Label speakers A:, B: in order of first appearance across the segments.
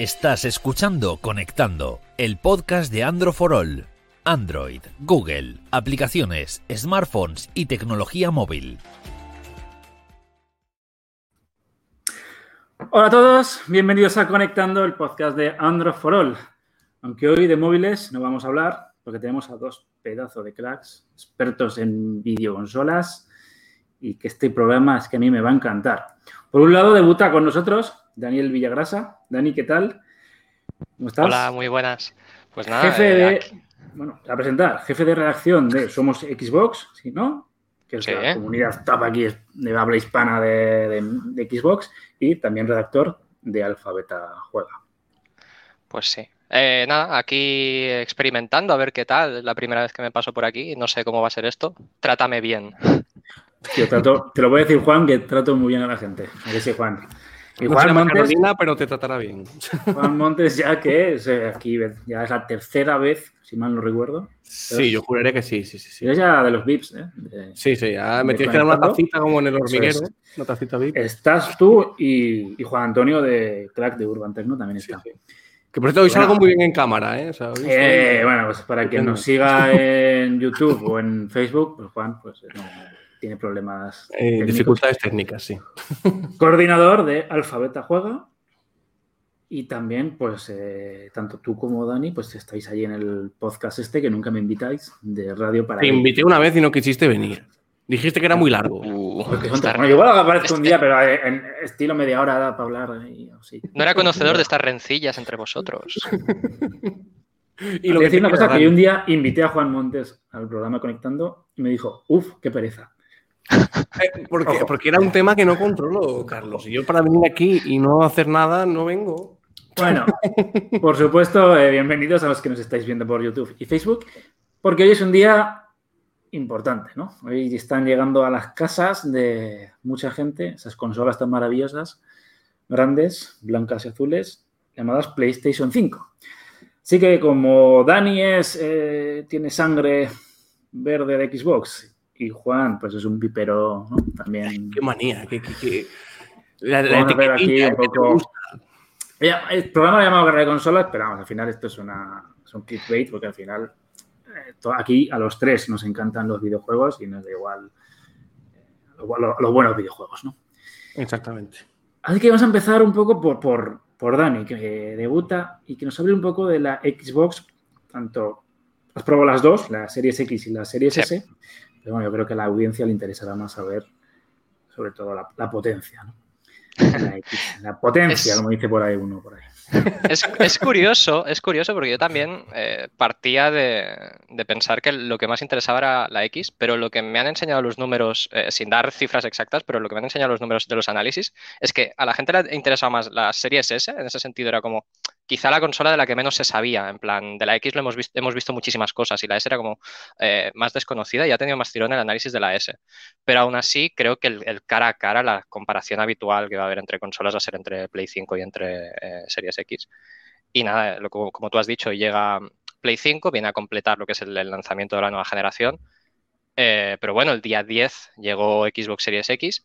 A: Estás escuchando Conectando, el podcast de Android for All. Android, Google, aplicaciones, smartphones y tecnología móvil.
B: Hola a todos, bienvenidos a Conectando, el podcast de Android for All. Aunque hoy de móviles no vamos a hablar, porque tenemos a dos pedazos de cracks, expertos en videoconsolas, y que este programa es que a mí me va a encantar. Por un lado, debuta con nosotros Daniel Villagrasa. Dani, ¿qué tal?
C: ¿Cómo estás? Hola, muy buenas. Pues nada,
B: jefe de, eh, bueno, a presentar, jefe de redacción de Somos Xbox, ¿sí, no? Que es la comunidad top aquí de habla hispana de, Xbox y también redactor de Alfabeta Juega.
C: Pues sí. Eh, nada, aquí experimentando a ver qué tal. La primera vez que me paso por aquí. No sé cómo va a ser esto. Trátame bien.
B: trato, te lo voy a decir, Juan, que trato muy bien a la gente. A ver si Juan.
D: Y Juan Montes, pero te tratará bien.
B: Juan Montes, ya que es eh, aquí, ya es la tercera vez, si mal no recuerdo.
D: Sí, yo juraré que sí, sí, sí. sí.
B: Es ya de los VIPs, ¿eh?
D: sí, sí, ya me tienes que dar una tacita como en el hormiguero, una tacita VIP.
B: Estás tú y, Juan Antonio de Crack de Urban Tecno también está.
D: Que por cierto, hoy salgo muy bien en cámara, ¿eh?
B: eh bueno, pues para quien nos siga en YouTube o en Facebook, pues Juan, pues no, tiene problemas.
D: Eh, dificultades técnicas, sí.
B: Coordinador de Alfabeta Juega. Y también, pues, eh, tanto tú como Dani, pues estáis ahí en el podcast este que nunca me invitáis de Radio para.
D: Te invité una vez y no quisiste venir. Dijiste que era muy largo. Uh,
B: bueno, igual aparezco un día, pero en estilo media hora para hablar.
C: No era conocedor de estas rencillas entre vosotros.
B: y lo que decir una cosa, que yo un día invité a Juan Montes al programa Conectando y me dijo, uff, qué pereza.
D: Eh, porque, porque, era un tema que no controlo, Carlos. Y yo para venir aquí y no hacer nada, no vengo.
B: Bueno, por supuesto, eh, bienvenidos a los que nos estáis viendo por YouTube y Facebook, porque hoy es un día importante, ¿no? Hoy están llegando a las casas de mucha gente esas consolas tan maravillosas, grandes, blancas y azules, llamadas PlayStation 5. Así que como Dani es, eh, tiene sangre verde de Xbox y Juan, pues es un pipero, ¿no? También.
D: qué manía, qué, qué,
B: La, aquí un poco. El programa lo llamado Guerra de Consolas, pero vamos, al final esto es, una, es un clickbait, porque al final eh, aquí a los tres nos encantan los videojuegos y nos da igual eh, los buenos videojuegos, ¿no?
D: Exactamente.
B: Así que vamos a empezar un poco por, por, por Dani, que debuta y que nos hable un poco de la Xbox, tanto has probado las dos, la Series X y la Series S, pero bueno, yo creo que a la audiencia le interesará más saber sobre todo la, potencia, ¿no? La, potencia, como dice por ahí uno por ahí.
C: Es, curioso, es curioso porque yo también eh, partía de, pensar que lo que más interesaba era la X, pero lo que me han enseñado los números, eh, sin dar cifras exactas, pero lo que me han enseñado los números de los análisis, es que a la gente le interesaba más la serie S, en ese sentido era como, quizá la consola de la que menos se sabía. En plan, de la X lo hemos visto, hemos visto muchísimas cosas y la S era como eh, más desconocida y ha tenido más tirón el análisis de la S. Pero aún así, creo que el, cara a cara, la comparación habitual que va a haber entre consolas va a ser entre Play 5 y entre eh, Series X. Y nada, lo, como, tú has dicho, llega Play 5, viene a completar lo que es el, lanzamiento de la nueva generación. Eh, pero bueno, el día 10 llegó Xbox Series X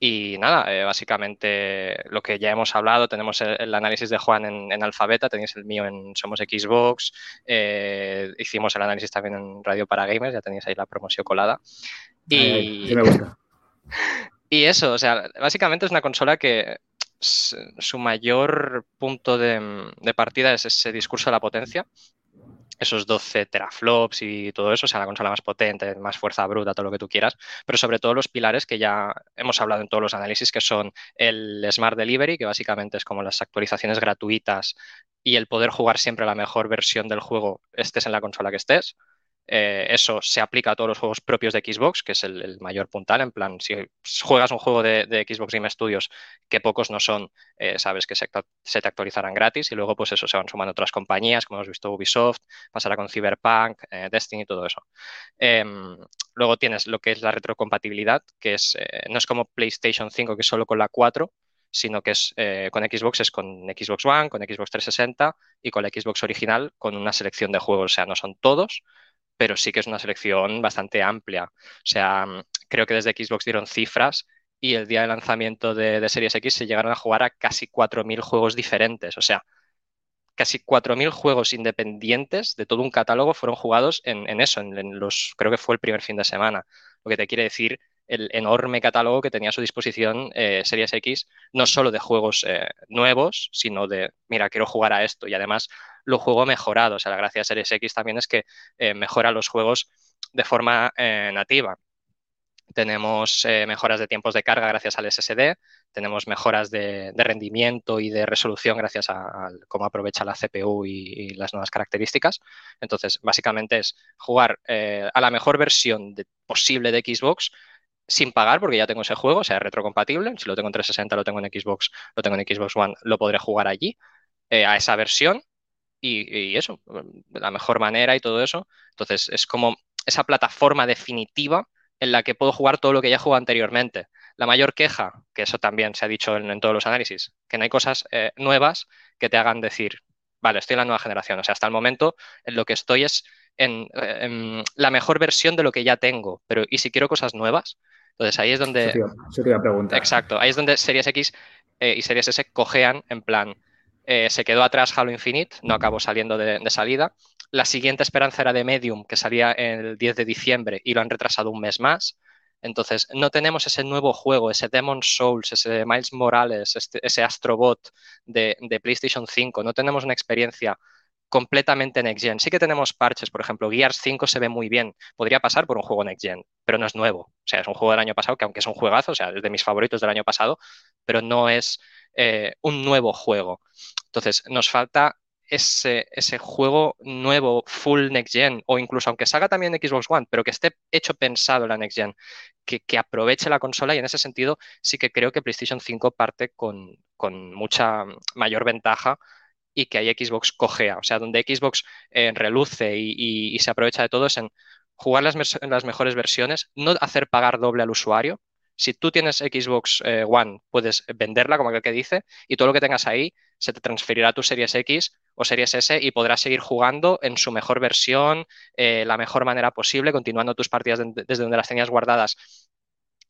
C: y nada, eh, básicamente lo que ya hemos hablado, tenemos el, análisis de Juan en, Alfabeta, tenéis el mío en Somos Xbox, eh, hicimos el análisis también en Radio para Gamers, ya tenéis ahí la promoción colada. Y, me gusta. y eso, o sea, básicamente es una consola que su mayor punto de, de partida es ese discurso de la potencia esos 12 teraflops y todo eso, o sea, la consola más potente, más fuerza bruta, todo lo que tú quieras, pero sobre todo los pilares que ya hemos hablado en todos los análisis, que son el Smart Delivery, que básicamente es como las actualizaciones gratuitas y el poder jugar siempre la mejor versión del juego, estés en la consola que estés. Eh, eso se aplica a todos los juegos propios de Xbox, que es el, mayor puntal. En plan, si juegas un juego de, Xbox Game Studios, que pocos no son, eh, sabes que se, te actualizarán gratis y luego pues eso se van sumando otras compañías, como hemos visto Ubisoft, pasará con Cyberpunk, eh, Destiny y todo eso. Em, luego tienes lo que es la retrocompatibilidad, que es no es como PlayStation 5 que es solo con la 4, sino que es con Xbox es con Xbox One, con Xbox 360 y con la Xbox original con una selección de juegos, o sea, no son todos, pero sí que es una selección bastante amplia. O sea, mm, creo que desde Xbox dieron cifras y el día de lanzamiento de, Series X se llegaron a jugar a casi 4.000 juegos diferentes. O sea, casi 4.000 juegos independientes de todo un catálogo fueron jugados en, eso, en, los, creo que fue el primer fin de semana. Lo que te quiere decir el enorme catálogo que tenía a su disposición eh, Series X, no solo de juegos eh, nuevos, sino de, mira, quiero jugar a esto y además lo juego mejorado. O sea, la gracia de Series X también es que eh, mejora los juegos de forma nativa. Tenemos mejoras de tiempos de carga gracias al SSD, tenemos mejoras de, rendimiento y de resolución gracias a, cómo aprovecha la CPU y, las nuevas características. Entonces, básicamente es jugar eh, a la mejor versión posible de Xbox sin pagar, porque ya tengo ese juego, sea retrocompatible. Si lo tengo en 360, lo tengo en Xbox, lo tengo en Xbox One, lo podré jugar allí, eh, a esa versión. Y, y, eso, de la mejor manera y todo eso. Entonces, es como esa plataforma definitiva en la que puedo jugar todo lo que ya he jugado anteriormente. La mayor queja, que eso también se ha dicho en, todos los análisis, que no hay cosas eh, nuevas que te hagan decir, vale, estoy en la nueva generación. O sea, hasta el momento en lo que estoy es en, eh, la mejor versión de lo que ya tengo. Pero, ¿y si quiero cosas nuevas? Entonces ahí es donde...
B: Se te, iba a preguntar.
C: Exacto, ahí es donde Series X eh, y Series S cojean en plan, se quedó atrás Halo Infinite, no acabó saliendo de, de, salida. La siguiente esperanza era de Medium, que salía el 10 de diciembre y lo han retrasado un mes más. Entonces, no tenemos ese nuevo juego, ese Demon Souls, ese Miles Morales, este, ese Astrobot de, PlayStation 5. No tenemos una experiencia completamente next gen. Sí que tenemos parches, por ejemplo, Gears 5 se ve muy bien. Podría pasar por un juego next gen, pero no es nuevo. O sea, es un juego del año pasado que aunque es un juegazo, o sea, es de mis favoritos del año pasado, pero no es eh, un nuevo juego. Entonces, nos falta ese, ese, juego nuevo, full next gen, o incluso aunque salga también Xbox One, pero que esté hecho pensado en la next gen, que, que, aproveche la consola y en ese sentido sí que creo que PlayStation 5 parte con, con mucha mayor ventaja y que hay Xbox cojea, o sea, donde Xbox eh, reluce y, y, se aprovecha de todo es en jugar las, las mejores versiones, no hacer pagar doble al usuario, si tú tienes Xbox eh, One, puedes venderla, como aquel que dice, y todo lo que tengas ahí se te transferirá a tu Series X o Series S y podrás seguir jugando en su mejor versión, eh, la mejor manera posible, continuando tus partidas desde donde las tenías guardadas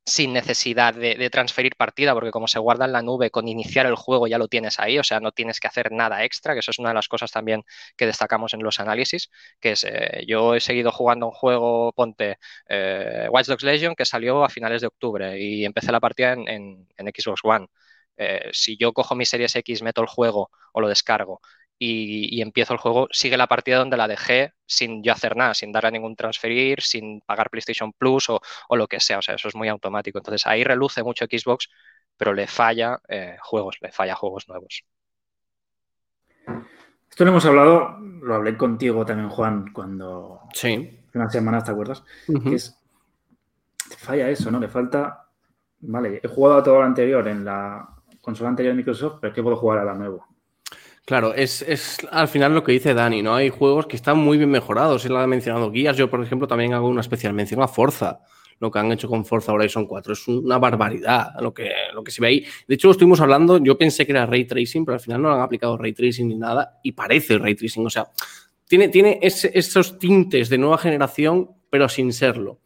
C: sin necesidad de, transferir partida, porque como se guarda en la nube, con iniciar el juego ya lo tienes ahí, o sea, no tienes que hacer nada extra, que eso es una de las cosas también que destacamos en los análisis, que es, eh, yo he seguido jugando un juego, ponte, eh, Watch Dogs Legion, que salió a finales de octubre y empecé la partida en, Xbox One. Eh, si yo cojo mi Series X, meto el juego o lo descargo y, empiezo el juego, sigue la partida donde la dejé sin yo hacer nada, sin darle ningún transferir, sin pagar PlayStation Plus o, lo que sea. O sea, eso es muy automático. Entonces ahí reluce mucho Xbox, pero le falla eh, juegos, le falla juegos nuevos.
B: Esto lo hemos hablado, lo hablé contigo también, Juan, cuando.
D: Sí.
B: Unas semanas, ¿te acuerdas? es. Falla eso, ¿no? Le falta. Vale, he jugado a todo lo anterior en la consola anterior de Microsoft, pero ¿qué puedo jugar a la nuevo?
D: Claro, es, al final lo que dice Dani, ¿no? Hay juegos que están muy bien mejorados. Él ha mencionado guías. Yo, por ejemplo, también hago una especial mención a Forza. Lo que han hecho con Forza Horizon 4 es una barbaridad lo que, lo que se ve ahí. De hecho, lo estuvimos hablando, yo pensé que era ray tracing, pero al final no han aplicado ray tracing ni nada y parece ray tracing. O sea, tiene, tiene esos tintes de nueva generación, pero sin serlo.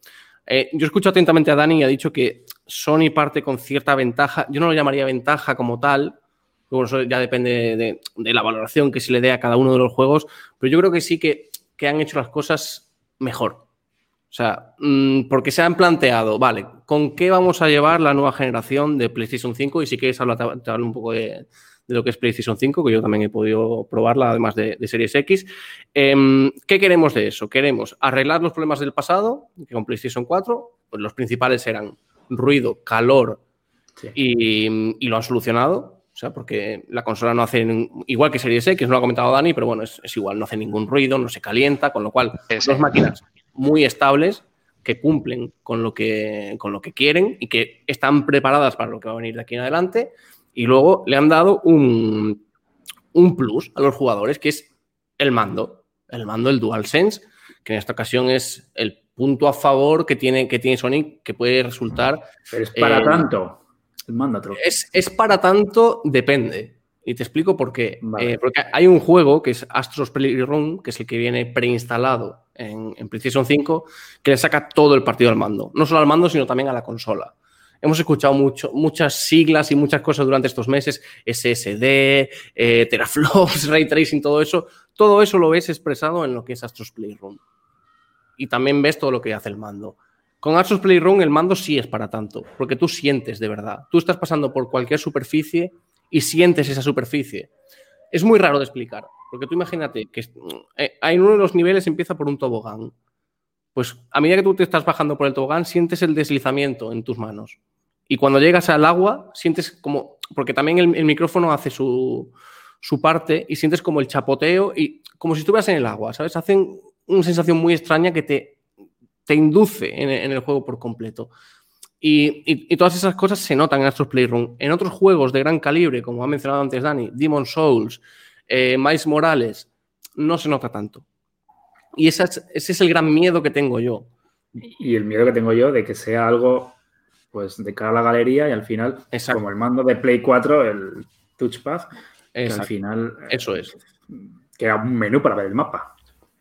D: Eh, yo escucho atentamente a Dani y ha dicho que Sony parte con cierta ventaja. Yo no lo llamaría ventaja como tal, eso ya depende de, la valoración que se le dé a cada uno de los juegos, pero yo creo que sí que, han hecho las cosas mejor. O sea, mm, porque se han planteado, vale, ¿con qué vamos a llevar la nueva generación de PlayStation 5? Y si quieres hablar, te hablo un poco de, lo que es PlayStation 5, que yo también he podido probarla, además de, Series X. Em, ¿Qué queremos de eso? Queremos arreglar los problemas del pasado, que con PlayStation 4, pues los principales eran ruido, calor y, lo han solucionado. Sea, porque la consola no hace, igual que Series X, no lo ha comentado Dani, pero bueno, es, igual, no hace ningún ruido, no se calienta, con lo cual son dos máquinas muy estables que cumplen con lo que, con lo que quieren y que están preparadas para lo que va a venir de aquí en adelante. Y luego le han dado un, un plus a los jugadores, que es el mando, el mando, el DualSense, que en esta ocasión es el punto a favor que tiene, que tiene Sony, que puede resultar...
B: Pero es para eh, tanto.
D: Es, es, para tanto, depende. Y te explico por qué. Eh, porque hay un juego que es Astros Playroom, que es el que viene preinstalado en, en PlayStation 5, que le saca todo el partido al mando. No solo al mando, sino también a la consola. hemos escuchado mucho, muchas siglas y muchas cosas durante estos meses, SSD, eh, teraflops, ray tracing, todo eso. Todo eso lo ves expresado en lo que es Astros Playroom. Y también ves todo lo que hace el mando. Con Astros Playroom el mando sí es para tanto, porque tú sientes de verdad. Tú estás pasando por cualquier superficie y sientes esa superficie. Es muy raro de explicar, porque tú imagínate que eh, en uno de los niveles empieza por un tobogán. Pues a medida que tú te estás bajando por el tobogán, sientes el deslizamiento en tus manos. Y cuando llegas al agua, sientes como, porque también el, micrófono hace su, su, parte y sientes como el chapoteo y como si estuvieras en el agua, ¿sabes? Hacen una sensación muy extraña que te, te induce en, el juego por completo. Y, todas esas cosas se notan en Astros Playroom. En otros juegos de gran calibre, como ha mencionado antes Dani, Demon Souls, eh, Miles Morales, no se nota tanto. Y ese es, el gran miedo que tengo yo.
B: Y el miedo que tengo yo de que sea algo pues de cara a la galería y al final, como el mando de Play 4, el touchpad, que al final...
D: Eso es.
B: Que era un menú para ver el mapa.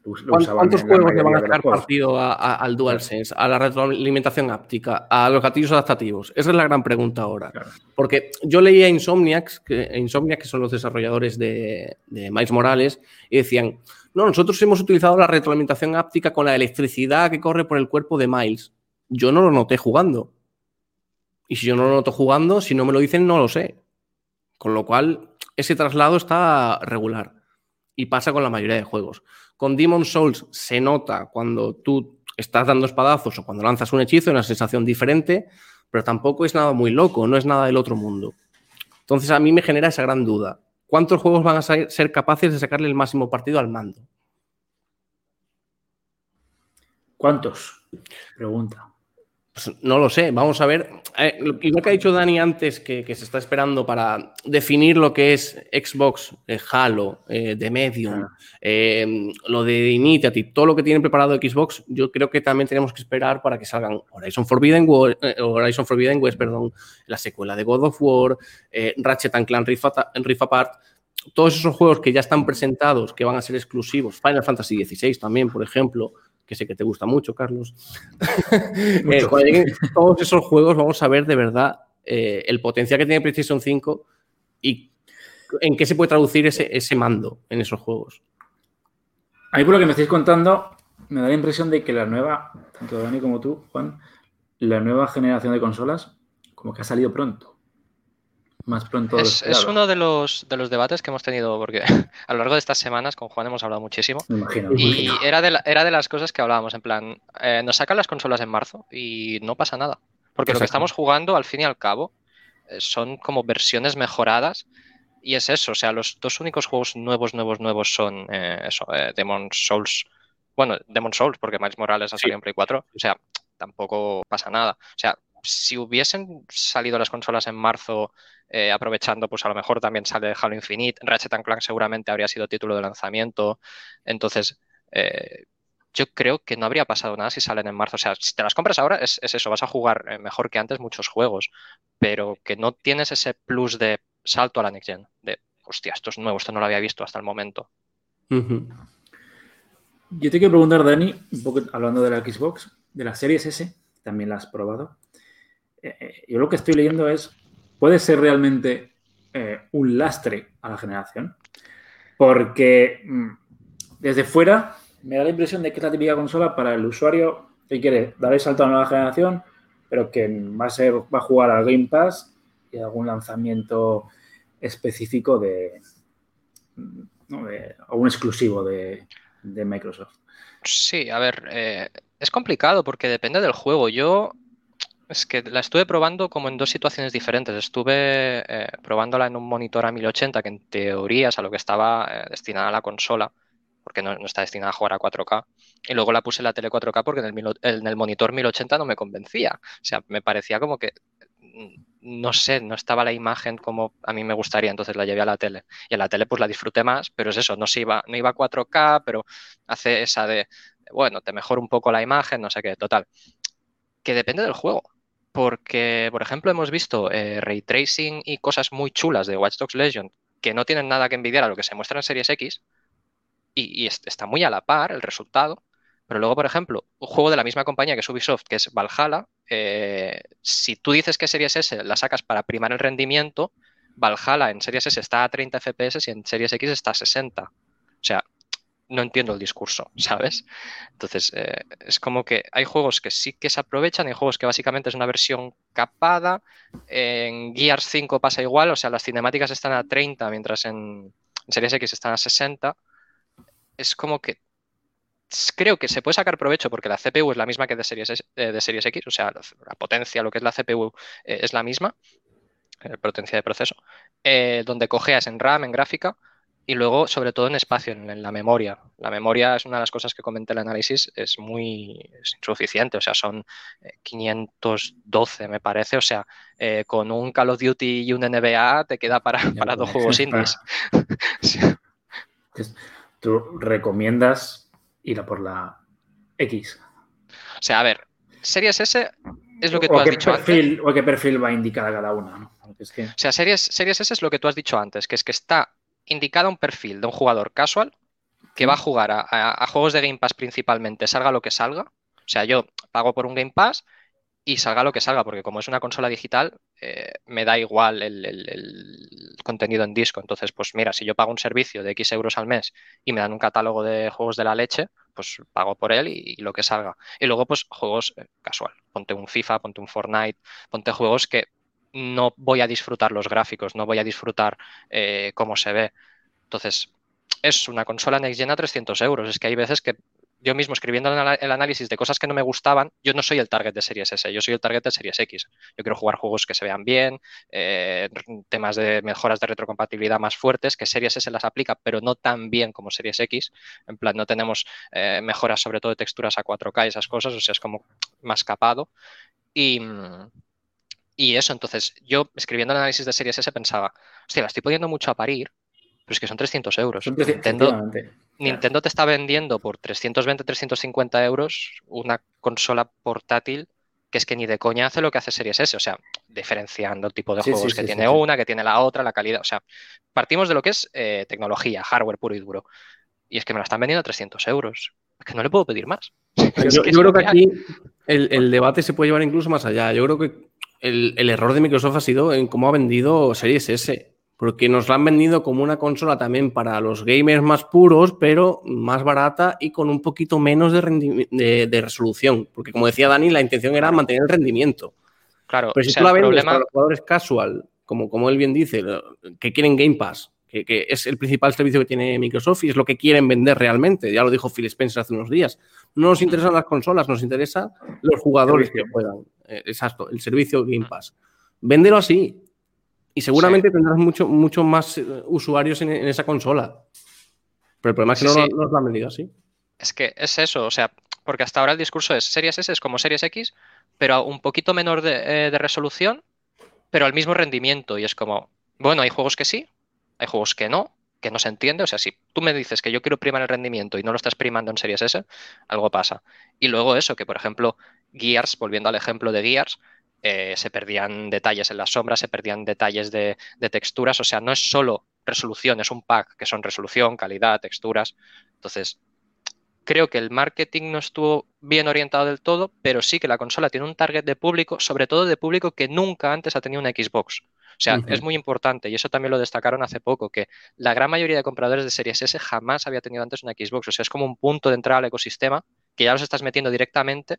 D: ¿Cuántos juegos le van a sacar partido al DualSense, a la retroalimentación áptica, a los gatillos adaptativos? Esa es la gran pregunta ahora. Porque yo leía Insomniacs, que, Insomniac, que son los desarrolladores de, de Miles Morales, y decían, no, nosotros hemos utilizado la retroalimentación áptica con la electricidad que corre por el cuerpo de Miles. Yo no lo noté jugando. Y si yo no lo noto jugando, si no me lo dicen, no lo sé. Con lo cual, ese traslado está regular. Y pasa con la mayoría de juegos. Con Demon Souls se nota cuando tú estás dando espadazos o cuando lanzas un hechizo, una sensación diferente, pero tampoco es nada muy loco, no es nada del otro mundo. Entonces a mí me genera esa gran duda. ¿Cuántos juegos van a ser capaces de sacarle el máximo partido al mando?
B: ¿Cuántos? Pregunta.
D: Pues no lo sé, vamos a ver. Eh, igual que ha dicho Dani antes, que, se está esperando para definir lo que es Xbox, eh, Halo, eh, The Medium, lo de Initiative, todo lo que tienen preparado Xbox, yo creo que también tenemos que esperar para que salgan Horizon Forbidden, Horizon Forbidden West, perdón, la secuela de God of War, Ratchet and Clank Rift, Rift Apart, todos esos juegos que ya están presentados, que van a ser exclusivos, Final Fantasy XVI también, por ejemplo, que sé que te gusta mucho, Carlos. Eh, todos esos juegos, vamos a ver de verdad eh, el potencial que tiene PlayStation 5 y en qué se puede traducir ese, ese mando en esos juegos.
B: A mí, por lo que me estáis contando, me da la impresión de que la nueva, tanto Dani como tú, Juan, la nueva generación de consolas, como que ha salido pronto más pronto.
C: Es, uno de los, de los debates que hemos tenido, porque a lo largo de estas semanas con Juan hemos hablado muchísimo. y Era, de era de las cosas que hablábamos, en plan, eh, nos sacan las consolas en marzo y no pasa nada. Porque lo que estamos jugando, al fin y al cabo, eh, son como versiones mejoradas. Y es eso, o sea, los dos únicos juegos nuevos, nuevos, nuevos son eh, eso, Demon Souls. Bueno, Demon Souls, porque Miles Morales ha salido en Play 4. O sea, tampoco pasa nada. O sea, si hubiesen salido las consolas en marzo eh, aprovechando, pues a lo mejor también sale Halo Infinite, Ratchet Clank seguramente habría sido título de lanzamiento, entonces eh, yo creo que no habría pasado nada si salen en marzo, o sea, si te las compras ahora es, eso, vas a jugar eh, mejor que antes muchos juegos, pero que no tienes ese plus de salto a la next gen, de, hostia, esto es nuevo, esto no lo había visto hasta el momento.
B: Yo te quiero preguntar, Dani, un poco hablando de la Xbox, de las series S, también la has probado. Yo lo que estoy leyendo es puede ser realmente eh, un lastre a la generación. Porque mm, desde fuera me da la impresión de que es la típica consola para el usuario que quiere dar el salto a la nueva generación, pero que va a, ser, va a jugar al Game Pass y algún lanzamiento específico de, ¿no? algún exclusivo de, Microsoft.
C: Sí, a ver, eh, es complicado porque depende del juego. Yo es que la estuve probando como en dos situaciones diferentes. Estuve eh, probándola en un monitor a 1080, que en teoría es a lo que estaba eh, destinada la consola, porque no, está destinada a jugar a 4K. Y luego la puse en la tele 4K porque en el, en el monitor 1080 no me convencía. O sea, me parecía como que mm, no sé, no estaba la imagen como a mí me gustaría, entonces la llevé a la tele. Y en la tele pues la disfruté más, pero es eso, no, se iba, no iba a 4K, pero hace esa de, bueno, te mejora un poco la imagen, no sé qué, total. Que depende del juego porque, por ejemplo, hemos visto eh, ray tracing y cosas muy chulas de Watch Dogs Legion que no tienen nada que envidiar a lo que se muestra en Series X y, está muy a la par el resultado. Pero luego, por ejemplo, un juego de la misma compañía que es Ubisoft, que es Valhalla, eh, si tú dices que Series S la sacas para primar el rendimiento, Valhalla en Series S está a 30 FPS y en Series X está a 60. O sea, no entiendo el discurso, ¿sabes? Entonces, eh, es como que hay juegos que sí que se aprovechan, hay juegos que básicamente es una versión capada. En Gears 5 pasa igual, o sea, las cinemáticas están a 30, mientras en, Series X están a 60. Es como que creo que se puede sacar provecho porque la CPU es la misma que de Series, eh, de series X, o sea, la, potencia, lo que es la CPU, eh, es la misma, potencia de proceso. donde cojeas en RAM, en gráfica, y luego, sobre todo en espacio, en, la memoria. La memoria es una de las cosas que comenté en el análisis, es muy insuficiente, o sea, son 512 eh, me parece, o sea, eh, con un Call of Duty y un NBA te queda para, para dos juegos indies.
B: ¿Tú recomiendas ir a por la X?
C: O sea, a ver, Series S es lo que tú has dicho
B: antes. ¿O qué perfil va a indicar cada una? ¿no? O
C: sea, series, series S es lo que tú has dicho antes, que es que está indicado un perfil de un jugador casual que va a jugar a, juegos de Game Pass principalmente, salga lo que salga. O sea, yo pago por un Game Pass y salga lo que salga, porque como es una consola digital, eh, me da igual el, contenido en disco. Entonces, pues mira, si yo pago un servicio de X euros al mes y me dan un catálogo de juegos de la leche, pues pago por él y, lo que salga. Y luego, pues juegos eh, casual. Ponte un FIFA, ponte un Fortnite, ponte juegos que no voy a disfrutar los gráficos, no voy a disfrutar eh, cómo se ve. Entonces, es una consola Next Gen a 300 euros. Es que hay veces que yo mismo escribiendo el análisis de cosas que no me gustaban, yo no soy el target de Series S, yo soy el target de Series X. Yo quiero jugar juegos que se vean bien, eh, temas de mejoras de retrocompatibilidad más fuertes, que Series S las aplica, pero no tan bien como Series X. En plan, no tenemos eh, mejoras sobre todo de texturas a 4K y esas cosas, o sea, es como más capado. Y, y eso, entonces, yo escribiendo el análisis de Series S pensaba, hostia, la estoy poniendo mucho a parir, pero es que son 300 euros. Nintendo, te está vendiendo por 320, 350 euros una consola portátil que es que ni de coña hace lo que hace Series S, o sea, diferenciando el tipo de juegos que tiene una, que tiene la otra, la calidad, o sea, partimos de lo que es eh, tecnología, hardware puro y duro. Y es que me la están vendiendo a 300 euros. Es que no le puedo pedir más.
D: Yo, creo que aquí el, el, debate se puede llevar incluso más allá. Yo creo que el, error de Microsoft ha sido en cómo ha vendido Series S, porque nos la han vendido como una consola también para los gamers más puros, pero más barata y con un poquito menos de, de, resolución, porque como decía Dani, la intención era mantener el rendimiento.
C: Claro,
D: pero si tú la vendes para los jugadores casual, como, como él bien dice, que quieren Game Pass, que, es el principal servicio que tiene Microsoft y es lo que quieren vender realmente. Ya lo dijo Phil Spencer hace unos días. No nos interesan las consolas, nos interesan los jugadores que puedan. Eh, exacto, el servicio Game Pass. Véndelo así. Y seguramente tendrás mucho, mucho más eh, usuarios en, esa consola. Pero el problema es que no, nos lo han vendido así.
C: Es que es eso, o sea, porque hasta ahora el discurso es Series S es como Series X, pero un poquito menor de, eh, de resolución, pero al mismo rendimiento. Y es como, bueno, hay juegos que sí, hay juegos que no, que no se entiende. O sea, si tú me dices que yo quiero primar el rendimiento y no lo estás primando en Series S, algo pasa. Y luego eso, que por ejemplo, Gears, volviendo al ejemplo de Gears, eh, se perdían detalles en las sombras, se perdían detalles de, texturas. O sea, no es solo resolución, es un pack que son resolución, calidad, texturas. Entonces, creo que el marketing no estuvo bien orientado del todo, pero sí que la consola tiene un target de público, sobre todo de público que nunca antes ha tenido una Xbox. O sea, es muy importante y eso también lo destacaron hace poco, que la gran mayoría de compradores de Series S jamás había tenido antes una Xbox. O sea, es como un punto de entrada al ecosistema que ya los estás metiendo directamente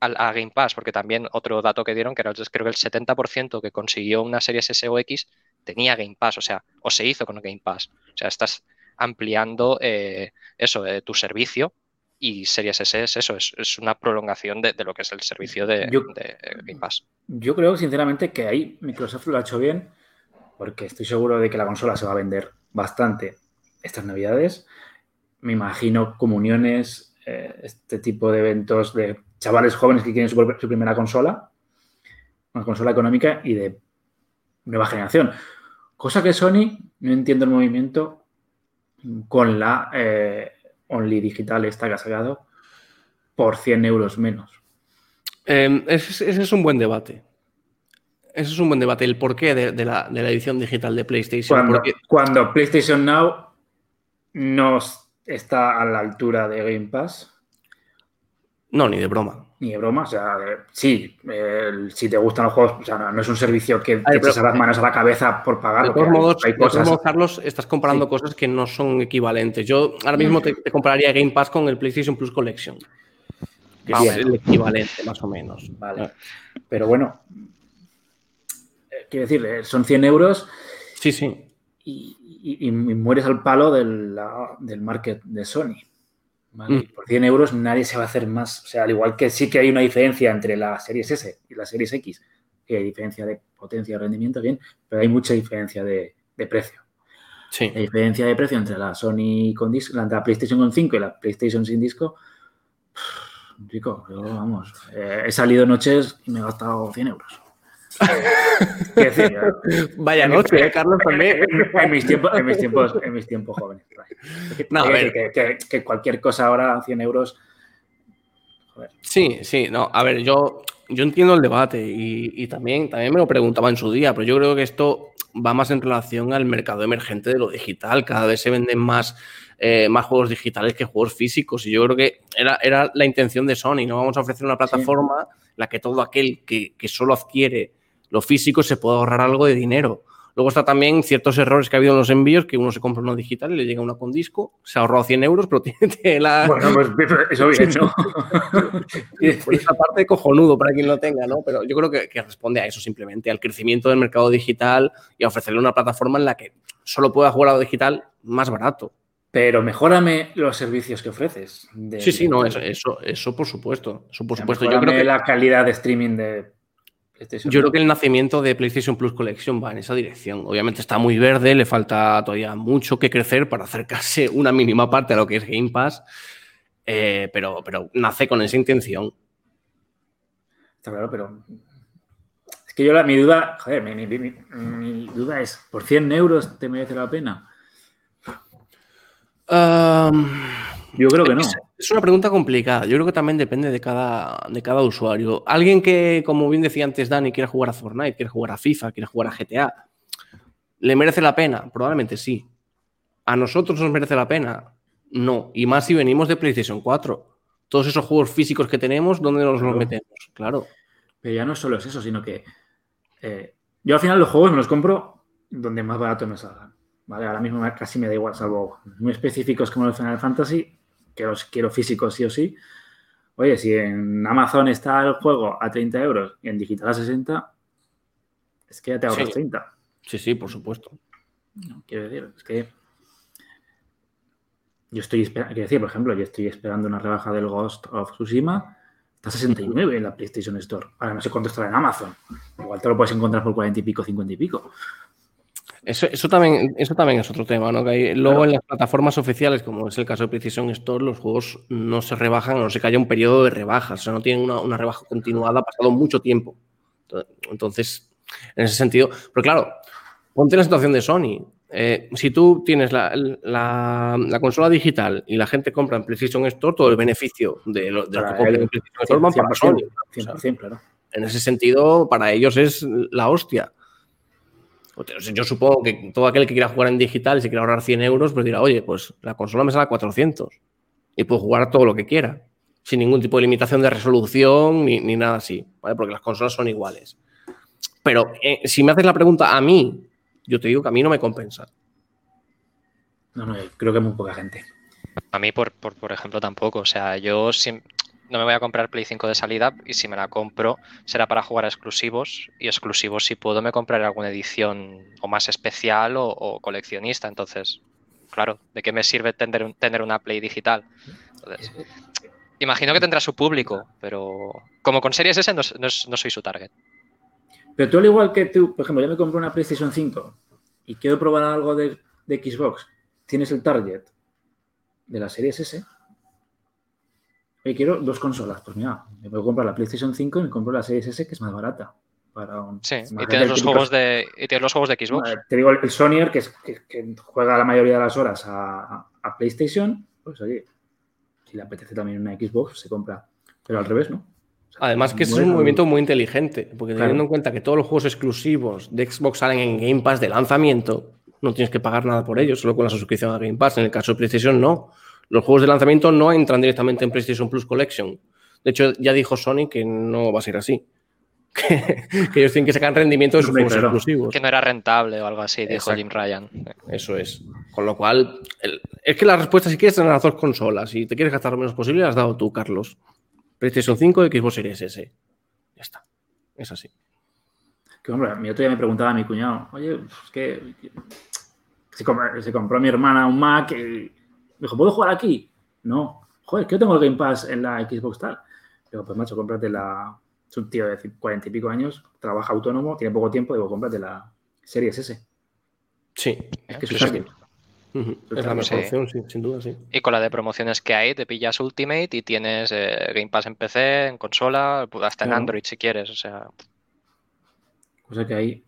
C: al, a Game Pass, porque también otro dato que dieron, que era creo que el 70% que consiguió una Series S o X tenía Game Pass, o sea, o se hizo con Game Pass. O sea, estás ampliando eh, eso, de tu servicio y Series S es eso, es, una prolongación de, lo que es el servicio de, de Game Pass.
B: Yo creo sinceramente que ahí Microsoft lo ha hecho bien, porque estoy seguro de que la consola se va a vender bastante estas navidades. Me imagino comuniones, eh, este tipo de eventos de chavales jóvenes que quieren su, primera consola, una consola económica y de nueva generación. Cosa que Sony no entiendo el movimiento con la eh, Only Digital esta que ha sacado por 100 euros menos.
D: Em, ese, es un buen debate. Ese es un buen debate, el porqué de, la, edición digital de PlayStation.
B: Cuando, PlayStation Now no está a la altura de Game Pass.
D: No, ni de broma.
B: Ni de broma. O sea, eh, sí, eh, si te gustan los juegos, o sea, no, no es un servicio que te eches las manos a la cabeza por pagar.
D: De todos modos, hay cosas... Carlos, estás comparando sí. cosas que no son equivalentes. Yo ahora mismo te, te, compararía Game Pass con el PlayStation Plus Collection. Que Vamos. es el equivalente, más o menos.
B: Vale. Pero bueno, eh, quiero decir, son 100 euros.
D: Sí, sí.
B: Y, y, y mueres al palo del, del market de Sony. ¿Vale? Mm. Por 100 euros nadie se va a hacer más. O sea, al igual que sí que hay una diferencia entre la Series S y la Series X, que hay diferencia de potencia y rendimiento, bien, pero hay mucha diferencia de, de precio.
D: Sí.
B: La diferencia de precio entre la Sony con disco, la PlayStation con 5 y la PlayStation sin disco, rico, yo, vamos, eh, he salido noches y me he gastado 100 euros.
D: Vaya noche, ¿eh, Carlos, también.
B: En, mis tiempos, en, mis tiempos, en mis tiempos jóvenes. No, a ver. Que, que, que, cualquier cosa ahora, 100 euros.
D: Joder. Sí, sí, no, a ver, yo, yo entiendo el debate y, y, también, también me lo preguntaba en su día, pero yo creo que esto va más en relación al mercado emergente de lo digital. Cada vez se venden más, eh, más juegos digitales que juegos físicos y yo creo que era, era la intención de Sony, ¿no? Vamos a ofrecer una plataforma en la que todo aquel que, que solo adquiere lo físico se puede ahorrar algo de dinero. Luego está también ciertos errores que ha habido en los envíos, que uno se compra uno digital y le llega una con disco, se ha ahorrado 100 euros, pero tiene la...
B: Bueno, pues eso bien, ¿no?
D: Por esa parte cojonudo para quien lo tenga, ¿no? Pero yo creo que, que, responde a eso simplemente, al crecimiento del mercado digital y a ofrecerle una plataforma en la que solo pueda jugar a lo digital más barato.
B: Pero mejórame los servicios que ofreces.
D: De, sí, sí, no, eso, eso, eso por supuesto. Eso por supuesto.
B: Yo creo que la calidad de streaming de
D: yo creo que el nacimiento de PlayStation Plus Collection va en esa dirección. Obviamente está muy verde, le falta todavía mucho que crecer para acercarse una mínima parte a lo que es Game Pass, eh, pero, pero nace con esa intención.
B: Está claro, pero es que yo la, mi duda, joder, mi, mi, mi, mi, duda es, ¿por 100 euros te merece la pena?
D: Um,
B: yo creo que no.
D: Es una pregunta complicada. Yo creo que también depende de cada, de cada usuario. Alguien que, como bien decía antes Dani, quiere jugar a Fortnite, quiere jugar a FIFA, quiere jugar a GTA, ¿le merece la pena? Probablemente sí. ¿A nosotros nos merece la pena? No. Y más si venimos de PlayStation 4. Todos esos juegos físicos que tenemos, ¿dónde nos claro. los metemos? Claro.
B: Pero ya no solo es eso, sino que eh, yo al final los juegos me los compro donde más barato me salgan. ¿vale? Ahora mismo casi me da igual, salvo muy específicos como el Final Fantasy, que los quiero físicos sí o sí. Oye, si en Amazon está el juego a 30 euros y en digital a 60, es que ya te ahorras
D: sí.
B: 30.
D: Sí, sí, por supuesto.
B: No, quiero decir, es que yo estoy esperando, quiero decir, por ejemplo, yo estoy esperando una rebaja del Ghost of Tsushima, está a 69 en la PlayStation Store. Ahora no sé cuánto estará en Amazon. Igual te lo puedes encontrar por 40 y pico, 50 y pico.
D: Eso, eso, también, eso también es otro tema, ¿no? Que hay, luego claro. en las plataformas oficiales, como es el caso de Precision Store, los juegos no se rebajan, no se haya un periodo de rebajas, o sea, no tienen una, una rebaja continuada, ha pasado mucho tiempo. Entonces, en ese sentido, pero claro, ponte la situación de Sony. Eh, si tú tienes la, la, la, consola digital y la gente compra en PlayStation Store, todo el beneficio de lo, de lo que compra en PlayStation Store va para Sony. 100%, 100%, claro. En ese sentido, para ellos es la hostia. Yo supongo que todo aquel que quiera jugar en digital y se quiera ahorrar 100 euros, pues dirá, oye, pues la consola me sale a 400 y puedo jugar todo lo que quiera, sin ningún tipo de limitación de resolución ni, ni nada así, ¿vale? Porque las consolas son iguales. Pero eh, si me haces la pregunta a mí, yo te digo que a mí no me compensa.
B: No, no, creo que muy poca gente.
C: A mí, por, por, por ejemplo, tampoco. O sea, yo no me voy a comprar Play 5 de salida y si me la compro será para jugar a exclusivos y exclusivos si puedo me compraré alguna edición o más especial o, coleccionista. Entonces, claro, ¿de qué me sirve tener, tener una Play digital? Imagino que tendrá su público, pero como con series S no, no, no, soy su target.
B: Pero tú al igual que tú, por ejemplo, yo me compré una PlayStation 5 y quiero probar algo de, de Xbox, tienes el target de la series S Oye, quiero dos consolas. Pues mira, me puedo comprar la PlayStation 5 y me compro la Series S, que es más barata. Para un,
C: sí, y tienes, los juegos de, y tienes los juegos de Xbox.
B: Te digo, el Sonyer, que, es, que, que, juega la mayoría de las horas a, a, PlayStation, pues oye, si le apetece también una Xbox, se compra. Pero al revés, ¿no?
D: O sea, Además que es un movimiento muy inteligente, porque teniendo claro. en cuenta que todos los juegos exclusivos de Xbox salen en Game Pass de lanzamiento, no tienes que pagar nada por ellos, solo con la suscripción a Game Pass. En el caso de PlayStation, no los juegos de lanzamiento no entran directamente en PlayStation Plus Collection. De hecho, ya dijo Sony que no va a ser así. Que, que ellos tienen que sacar rendimiento de sus juegos exclusivos.
C: Que no era rentable o algo así, dijo
D: Exacto.
C: Jim Ryan.
D: Eso es. Con lo cual, el- es que la respuesta, si quieres tener las dos consolas y te quieres gastar lo menos posible, la has dado tú, Carlos. PlayStation 5 y Xbox Series S. Ya está. Es así.
B: Que, hombre, mi otro día me preguntaba a mi cuñado, oye, es que se, com- se compró mi hermana un Mac y me dijo, ¿puedo jugar aquí? No. Joder, que yo tengo el Game Pass en la Xbox tal. Digo, pues macho, cómprate la... Es un tío de cuarenta y pico años, trabaja autónomo, tiene poco tiempo, digo, cómprate la Series S.
D: Sí.
B: Es que es
C: sí.
B: fácil.
D: Ujú. Es la mejor
C: Sí.
D: opción, sí, sin duda, sí.
C: Y con la de promociones que hay, te pillas Ultimate y tienes eh, Game Pass en PC, en consola, hasta en
B: Claro.
C: Android si quieres. O sea,
B: Cosa que ahí,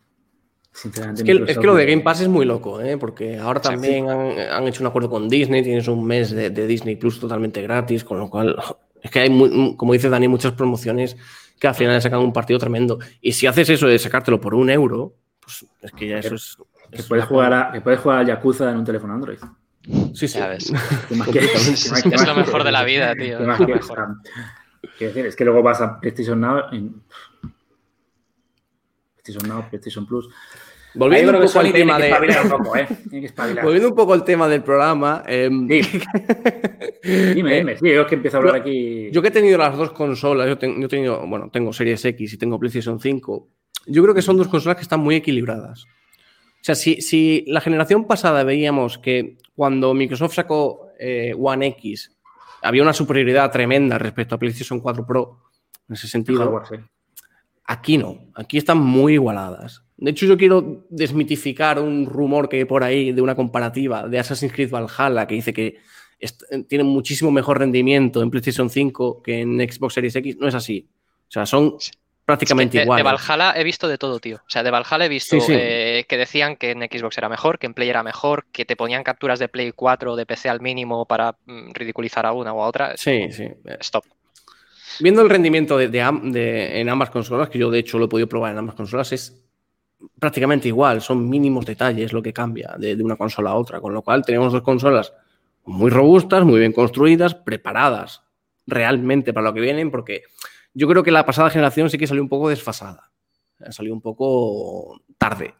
B: sinceramente...
D: Es que, es
B: Microsoft
D: que lo de Game Pass es muy loco, ¿eh? porque ahora también han, han hecho un acuerdo con Disney, tienes un mes de, de Disney Plus totalmente gratis, con lo cual es que hay, muy- como dice Dani, muchas promociones que al final le sacan un partido tremendo. Y si haces eso de sacártelo por un euro, pues es que ya eso es...
B: Que
D: es
B: puedes, jugar a, que puedes jugar al Yakuza en un teléfono Android.
D: Sí, sí.
C: ya ves.
B: ¿Qué más quieres?
C: Es,
B: ¿Qué más- qué
C: es
B: más
C: lo mejor de la vida, tío. Es
B: que luego vas a PlayStation Now, en- PlayStation Now, PlayStation Plus.
D: Volviendo
B: Ahí
D: un
B: creo que
D: poco al
B: Sony tiene
D: tema
B: que
D: de...
B: espabilar un poco, ¿eh?
D: Volviendo un poco al tema del programa, em,
B: Sí. Dime, dime. Sí, yo es que empiezo a hablar
D: yo-
B: aquí.
D: Yo que he tenido las dos consolas, yo, ten- yo he tenido, bueno, tengo Series X y tengo PlayStation 5, yo creo que son dos consolas que están muy equilibradas. O sea, si, si la generación pasada veíamos que cuando Microsoft sacó eh, One X había una superioridad tremenda respecto a PlayStation 4 Pro, en ese sentido,
B: hardware, sí.
D: Aquí no, aquí están muy igualadas. De hecho, yo quiero desmitificar un rumor que hay por ahí de una comparativa de Assassin's Creed Valhalla que dice que tiene muchísimo mejor rendimiento en PlayStation 5 que en Xbox Series X. No es así. O sea, son
C: Es
D: prácticamente
C: que de, de
D: iguales.
C: Valhalla he visto de todo, tío. O sea, de Valhalla he visto
D: Sí, sí.
C: eh, que decían que en Xbox era mejor, que en Play era mejor, que te ponían capturas de Play 4 o de PC al mínimo para mm, ridiculizar a una o a otra.
D: Sí, sí.
C: Stop.
D: Viendo el rendimiento de, de de- en ambas consolas, que yo de hecho lo he podido probar en ambas consolas, es prácticamente igual. Son mínimos detalles lo que cambia de, una consola a otra. Con lo cual tenemos dos consolas muy robustas, muy bien construidas, preparadas realmente para lo que vienen, porque yo creo que la pasada generación sí que salió un poco desfasada. Salió un poco tarde.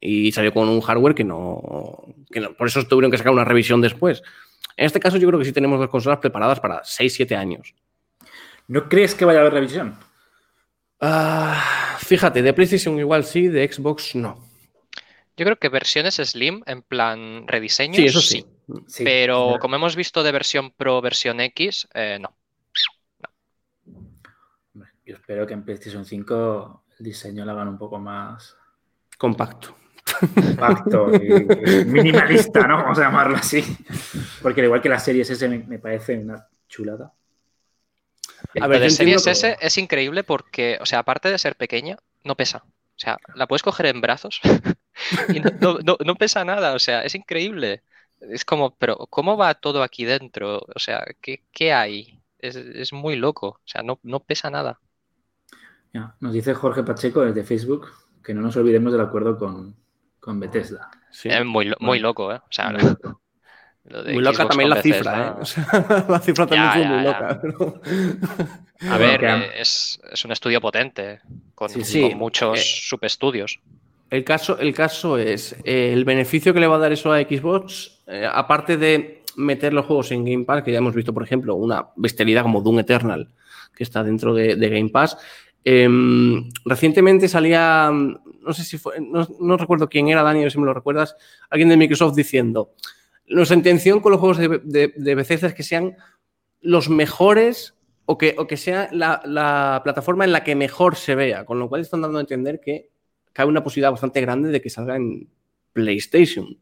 D: Y salió con un hardware que no, que no. Por eso tuvieron que sacar una revisión después. En este caso, yo creo que sí tenemos dos consolas preparadas para 6-7 años.
B: ¿No crees que vaya a haber revisión?
D: Ah, fíjate, de PlayStation igual sí, de Xbox no.
C: Yo creo que versiones Slim, en plan rediseños,
D: Sí, eso sí.
B: Sí.
C: Pero como hemos visto de versión Pro, versión X, eh, no.
B: Yo espero que en PlayStation 5 el diseño lo hagan un poco más
D: Compacto.
B: compacto y y minimalista, ¿no? Vamos a llamarlo así. Porque al igual que la serie S me, me parece una chulada.
D: A ver,
C: de Series
D: que-
C: S es increíble porque, o sea, aparte de ser pequeña, no pesa. O sea, la puedes coger en brazos y no, no- no- no pesa nada. O sea, es increíble. Es como, pero ¿cómo va todo aquí dentro? O sea, ¿qué, qué hay? Es, es muy loco. O sea, no, no pesa nada.
B: Ya, Nos dice Jorge Pacheco desde Facebook que no nos olvidemos del acuerdo con, con Bethesda.
D: Sí.
C: Es muy, lo- muy loco, ¿eh? O sea,
B: Muy loco.
C: Lo de
D: Muy loca
C: Xbox
D: también la cifra, ¿eh? O sea, la cifra también
C: Ya,
D: fue
C: ya,
D: muy
C: ya.
D: loca. pero-
C: A ver, es, es un estudio potente, con,
B: Sí, sí.
C: con muchos
D: Eh,
C: subestudios.
D: El caso, el caso es eh, el beneficio que le va a dar eso a Xbox, eh, aparte de meter los juegos en Game Pass, que ya hemos visto, por ejemplo, una bestialidad como Doom Eternal, que está dentro de, de Game Pass. em, recientemente salía, no sé si fue, no, no recuerdo quién era, Dani, a ver si me lo recuerdas, alguien de Microsoft diciendo, nuestra intención con los juegos de, de, de Bethesda es que sean los mejores o que, o que sea la, la plataforma en la que mejor se vea, con lo cual están dando a entender que cabe una posibilidad bastante grande de que salga en PlayStation.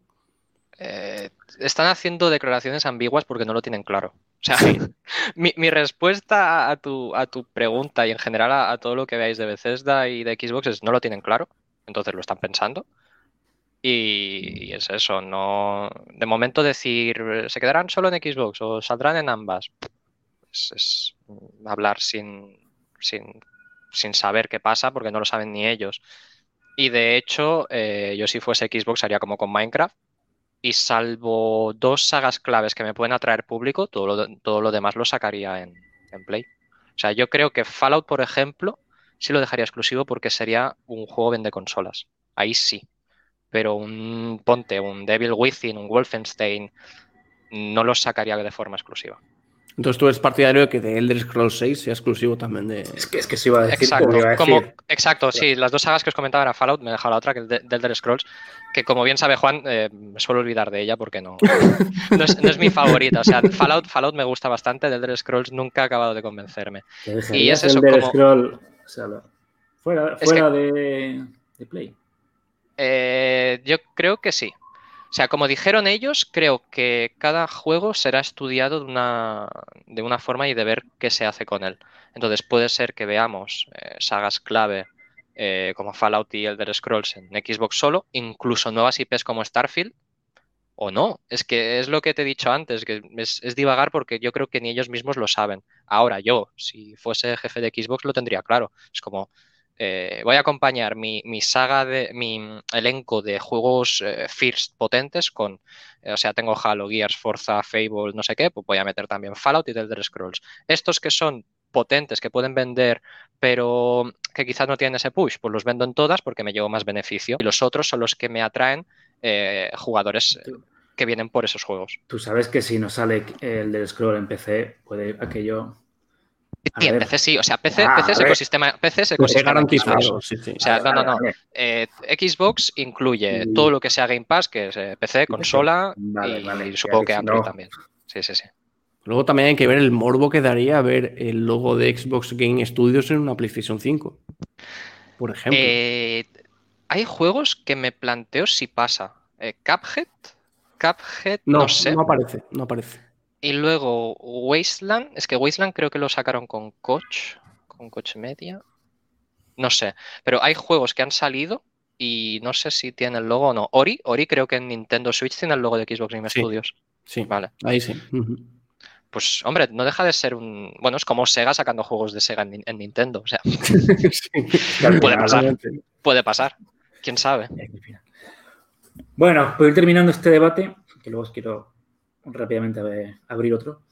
C: Eh, están haciendo declaraciones ambiguas porque no lo tienen claro. O sea, mi, mi respuesta a tu, a tu pregunta y en general a, a todo lo que veáis de Bethesda y de Xbox es no lo tienen claro, entonces lo están pensando. Y, es eso, no. De momento decir se quedarán solo en Xbox o saldrán en ambas. Es, es hablar sin, sin, sin saber qué pasa porque no lo saben ni ellos. Y de hecho, eh, yo si fuese Xbox haría como con Minecraft y salvo dos sagas claves que me pueden atraer público, todo lo, todo lo demás lo sacaría en, en Play. sea, yo creo que Fallout, por ejemplo, sí lo dejaría exclusivo porque sería un juego vende consolas. Ahí sí. Pero un Ponte, un Devil Within, un Wolfenstein, no los sacaría de forma exclusiva.
D: Entonces tú eres partidario de que de Elder Scrolls 6 sea exclusivo también de.
B: Es que, es que se iba a decir.
C: Exacto,
B: como iba a
C: como-
B: decir.
C: exacto sí, las dos sagas que os comentaba era Fallout, me he dejado la otra, que es de, de Elder Scrolls, que como bien sabe Juan, eh, me suelo olvidar de ella porque no, no, es, no es mi favorita. O sea, Fallout, Fallout me gusta bastante, de Elder Scrolls nunca ha acabado de convencerme.
B: dejarías
C: es eso,
B: el del
C: como-
B: scroll. O sea, fuera,
C: Es
B: fuera de, de Play.
C: Eh, yo creo que sí. O sea, como dijeron ellos, creo que cada juego será estudiado de una, de una forma y de ver qué se hace con él. Entonces puede ser que veamos eh, sagas clave eh, como Fallout y Elder Scrolls en Xbox solo, incluso nuevas IPs como Starfield, o no. Es que es lo que te he dicho antes, que es, es divagar porque yo creo que ni ellos mismos lo saben. Ahora yo, si fuese jefe de Xbox, lo tendría claro. Es como, eh, voy a acompañar mi, mi saga de mi elenco de juegos eh, first potentes con, eh, o sea, tengo Halo, Gears, Forza, Fable, no sé qué, pues voy a meter también Fallout y The Elder Scrolls. Estos que son potentes, que pueden vender, pero que quizás no tienen ese push, pues los vendo en todas porque me llevo más beneficio. Y los otros son los que me atraen jugadores que vienen por esos juegos.
B: Tú sabes que si no sale el del scroll en PC, puede aquello.
C: Y en. PC sí, o sea, PC,
B: Ah,
C: PC es ecosistema, PC es ecosistema. Xbox.
D: Sí, sí.
C: O sea, no, no, no. Eh, Xbox incluye
B: Y-
C: todo lo que sea Game Pass, que es eh, PC, consola
B: Vale,
C: y
B: vale,
C: supongo
B: ya
C: que Android
B: no.
C: también. Sí, sí, sí.
D: Luego también hay que ver el morbo que daría ver el logo de Xbox Game Studios en una PlayStation 5. Por ejemplo.
C: Eh, hay juegos que me planteo si pasa. Cuphead, Cuphead, no,
D: no,
C: sé.
D: no aparece, no aparece.
C: Y luego Wasteland, es que Wasteland creo que lo sacaron con Coach, con Coach Media. No sé, pero hay juegos que han salido y no sé si tiene el logo o no. Ori, Ori creo que en Nintendo Switch tiene el logo de Xbox Game
D: Sí.
C: Studios.
D: Sí,
C: Vale.
D: ahí sí.
C: Pues hombre, no deja de ser un... Bueno, es como Sega sacando juegos de Sega en, Nin- en Nintendo. O sea,
B: al
C: puede pasar. puede pasar. ¿Quién sabe?
B: Bueno, pues ir terminando este debate, que luego os quiero rápidamente a ver- abrir otro.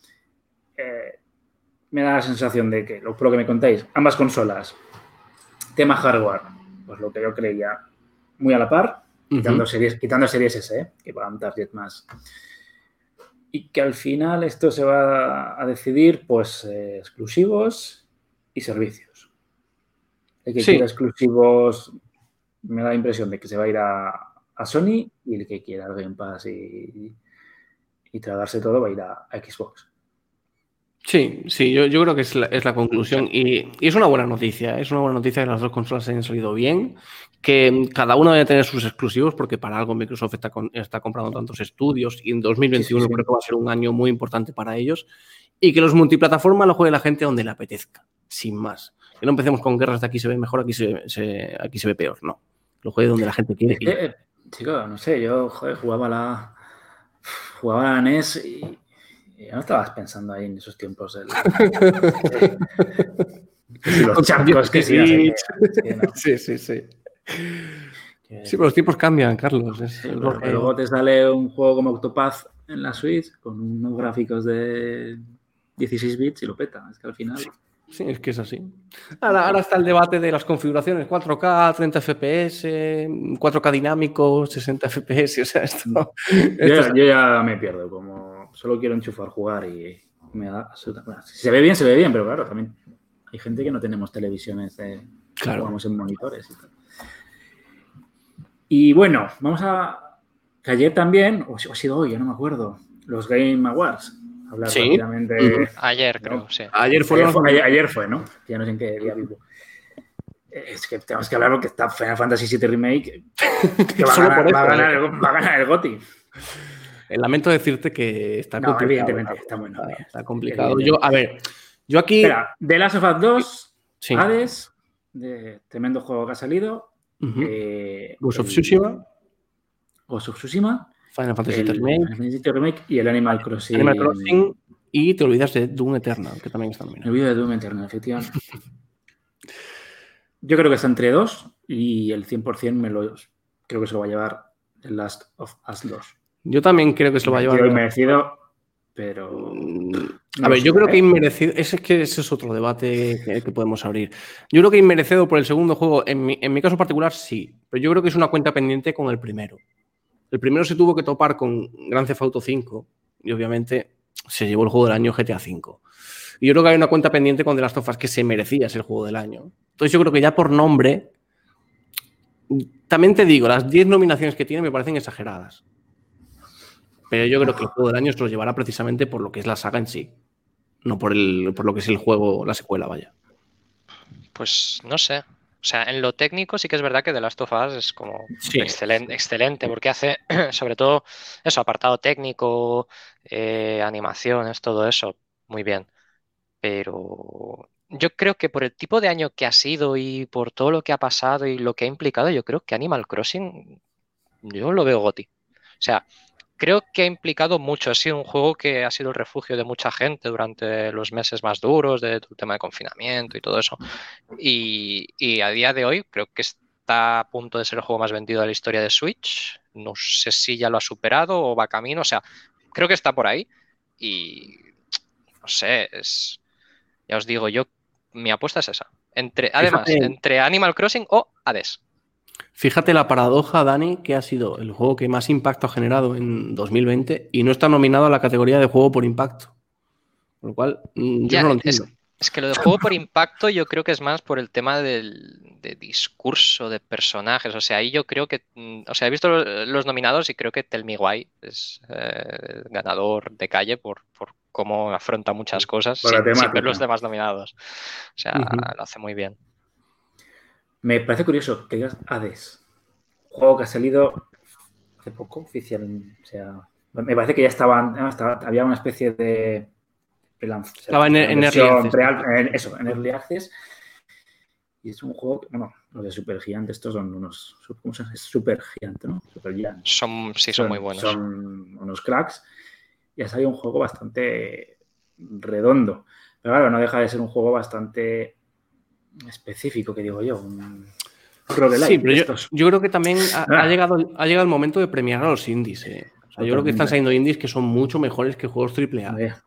B: eh, me da la sensación de que, lo- por lo que me contáis, ambas consolas, tema hardware, pues lo que yo creía, muy a la par, quitando, series, quitando series S, ¿eh? que va a un target más. Y que al final esto se va a decidir, pues, eh, exclusivos y servicios. El que
D: Sí.
B: quiera exclusivos me da la impresión de que se va a ir a, a Sony y el que quiera el Game Pass y, y tragarse todo va a ir a, a Xbox.
D: Sí, sí, yo, yo creo que es la, es la conclusión y, y es una buena noticia, ¿eh? es una buena noticia que las dos consolas hayan salido bien, que cada una debe tener sus exclusivos porque para algo Microsoft está, con- está comprando tantos estudios y en 2021
B: Sí, sí, sí.
D: creo que va a ser un año muy importante para ellos y que los multiplataformas lo juegue la gente donde le apetezca, sin más. Que no empecemos con guerras de aquí se ve mejor, aquí se, se- aquí se ve peor, no. Lo juegue donde la gente quiere.
B: Eh, chico, no sé, yo joder, jugaba la jugaba la NES y, y no estabas pensando ahí en esos tiempos. el- los charcos, que no.
D: Sí, sí, sí.
B: Que-
D: Sí, pero los tiempos cambian, Carlos. es
B: Sí, pero luego te sale un juego como Octopath en la Switch con unos gráficos de 16 bits y lo peta. Es que al final.
D: Sí. Sí, es que es así. Ahora, ahora está el debate de las configuraciones 4K, 30 FPS, 4K dinámico, 60 FPS. O sea, esto,
B: Yo,
D: esto es-
B: yo ya me pierdo, como solo quiero enchufar, jugar y me da absolutamente. bueno, si se ve bien, se ve bien, pero claro, también hay gente que no tenemos televisiones de
D: Claro.
B: jugamos en monitores y tal. Y bueno, vamos a. Que ayer también, o si- o ha sido hoy, yo no me acuerdo, los Game Awards. Hablar
D: Sí.
B: rápidamente.
C: Ayer creo,
B: No.
C: sí.
D: Ayer fue
B: Ayer fue, ayer- ayer fue, ¿no? Ya no sé en qué día vivo. Es que tenemos que hablar lo que está Final Fantasy VII Remake, que va a,
D: Solo
B: ganar,
D: por
B: va a
D: eso,
B: ganar
D: ¿eh?
B: el, va a ganar el GOTY.
D: Eh, Lamento decirte que está
B: No,
D: complicado.
B: evidentemente, está muy
D: Está,
B: bien.
D: está complicado. Yo, a ver, yo aquí.
B: Espera, The Last of Us 2,
D: Sí.
B: Hades, de tremendo juego que ha salido.
D: Ujú.
B: eh,
D: Ghost of Tsushima,
B: Ghost of Tsushima,
D: Final Fantasy
B: el
D: Remake,
B: Final Fantasy VII Remake y el Animal Crossing.
D: Animal Crossing y te olvidas de Doom Eternal, que también está nominado.
B: vídeo de Doom Eternal, efectivamente. Yo creo que está entre dos y el 100% me lo, creo que se lo va a llevar The Last of Us 2.
D: Yo también creo que se lo va a llevar.
B: Merecido y merecido, pero
D: Mm, A ver, yo creo que inmerecido, ese es que ese es otro debate que, podemos abrir. Yo creo que inmerecido por el segundo juego, en mi, en mi, caso particular sí, pero yo creo que es una cuenta pendiente con el primero. El primero se tuvo que topar con Gran Theft Auto 5 y obviamente se llevó el juego del año GTA 5. Y yo creo que hay una cuenta pendiente con The Last of que se merecía ser el juego del año. Entonces yo creo que ya por nombre, también te digo, las 10 nominaciones que tiene me parecen exageradas. Pero yo creo que el juego del año se lo llevará precisamente por lo que es la saga en sí, no por, el, por lo que es el juego, la secuela, vaya.
C: Pues no sé. O sea, en lo técnico sí que es verdad que The Last of Us es como excelente, excelente, porque hace sobre todo eso, apartado técnico, eh, animaciones, todo eso, muy bien. Pero yo creo que por el tipo de año que ha sido y por todo lo que ha pasado y lo que ha implicado, yo creo que Animal Crossing, yo lo veo goti. O sea, creo que ha implicado mucho. Ha sido un juego que ha sido el refugio de mucha gente durante los meses más duros del tema de confinamiento y todo eso. Y, y, a día de hoy creo que está a punto de ser el juego más vendido de la historia de Switch. No sé si ya lo ha superado o va camino. O sea, creo que está por ahí. Y no sé, es. Ya os digo, yo mi apuesta es esa. Entre, además, entre Animal Crossing o Hades.
D: Fíjate la paradoja, Dani, que ha sido el juego que más impacto ha generado en 2020 y no está nominado a la categoría de juego por impacto. Por lo cual, mm, yo no lo entiendo.
C: Es, que lo de juego por impacto yo creo que es más por el tema del discurso, de personajes. O sea, ahí yo creo que. Mm, o sea, he visto los nominados y creo que Tell Me Why es eh, ganador de calle por, por cómo afronta muchas cosas sin, ver los demás nominados. O sea, lo hace muy bien.
B: Me parece curioso que digas Hades, juego que ha salido hace poco, oficial. O sea, me parece que ya estaban, había una especie de.
D: Estaba en, en Early
B: Access. eso, en Early Access. Y es un juego, que, bueno, los de Super Gigante, estos son unos. ¿Cómo se llama? Es Super Gigante, ¿no? Super
C: Son, sí, son, muy buenos.
B: Son unos cracks. Y ha salido un juego bastante redondo. Pero claro, no deja de ser un juego bastante específico, que digo yo. Un
D: sí, pero yo, creo que también ha, ah. llegado, ha llegado el momento de premiar a los indies. Eh. yo creo que están saliendo indies que son mucho mejores que juegos AAA.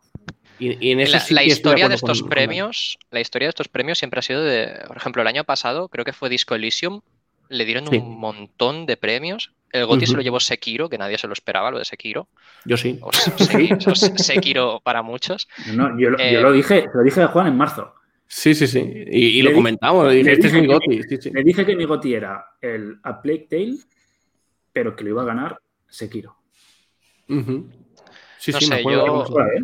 C: Y, en la, historia de estos premios, la historia de estos premios siempre ha sido de, por ejemplo, el año pasado creo que fue Disco Elysium, le dieron un montón de premios. El GOTY se lo llevó Sekiro, que nadie se lo esperaba, lo de Sekiro.
D: Yo sí.
C: Sekiro, para muchos.
B: No, yo, yo, lo eh, dije, lo dije a Juan en marzo.
D: Sí, sí, sí. Y, lo comentamos. Le dije, este es mi Goti.
B: Le dije que mi Goti era el A Plague Tale, pero que lo iba a ganar Sekiro.
C: Sí, sí, me yo, ¿eh?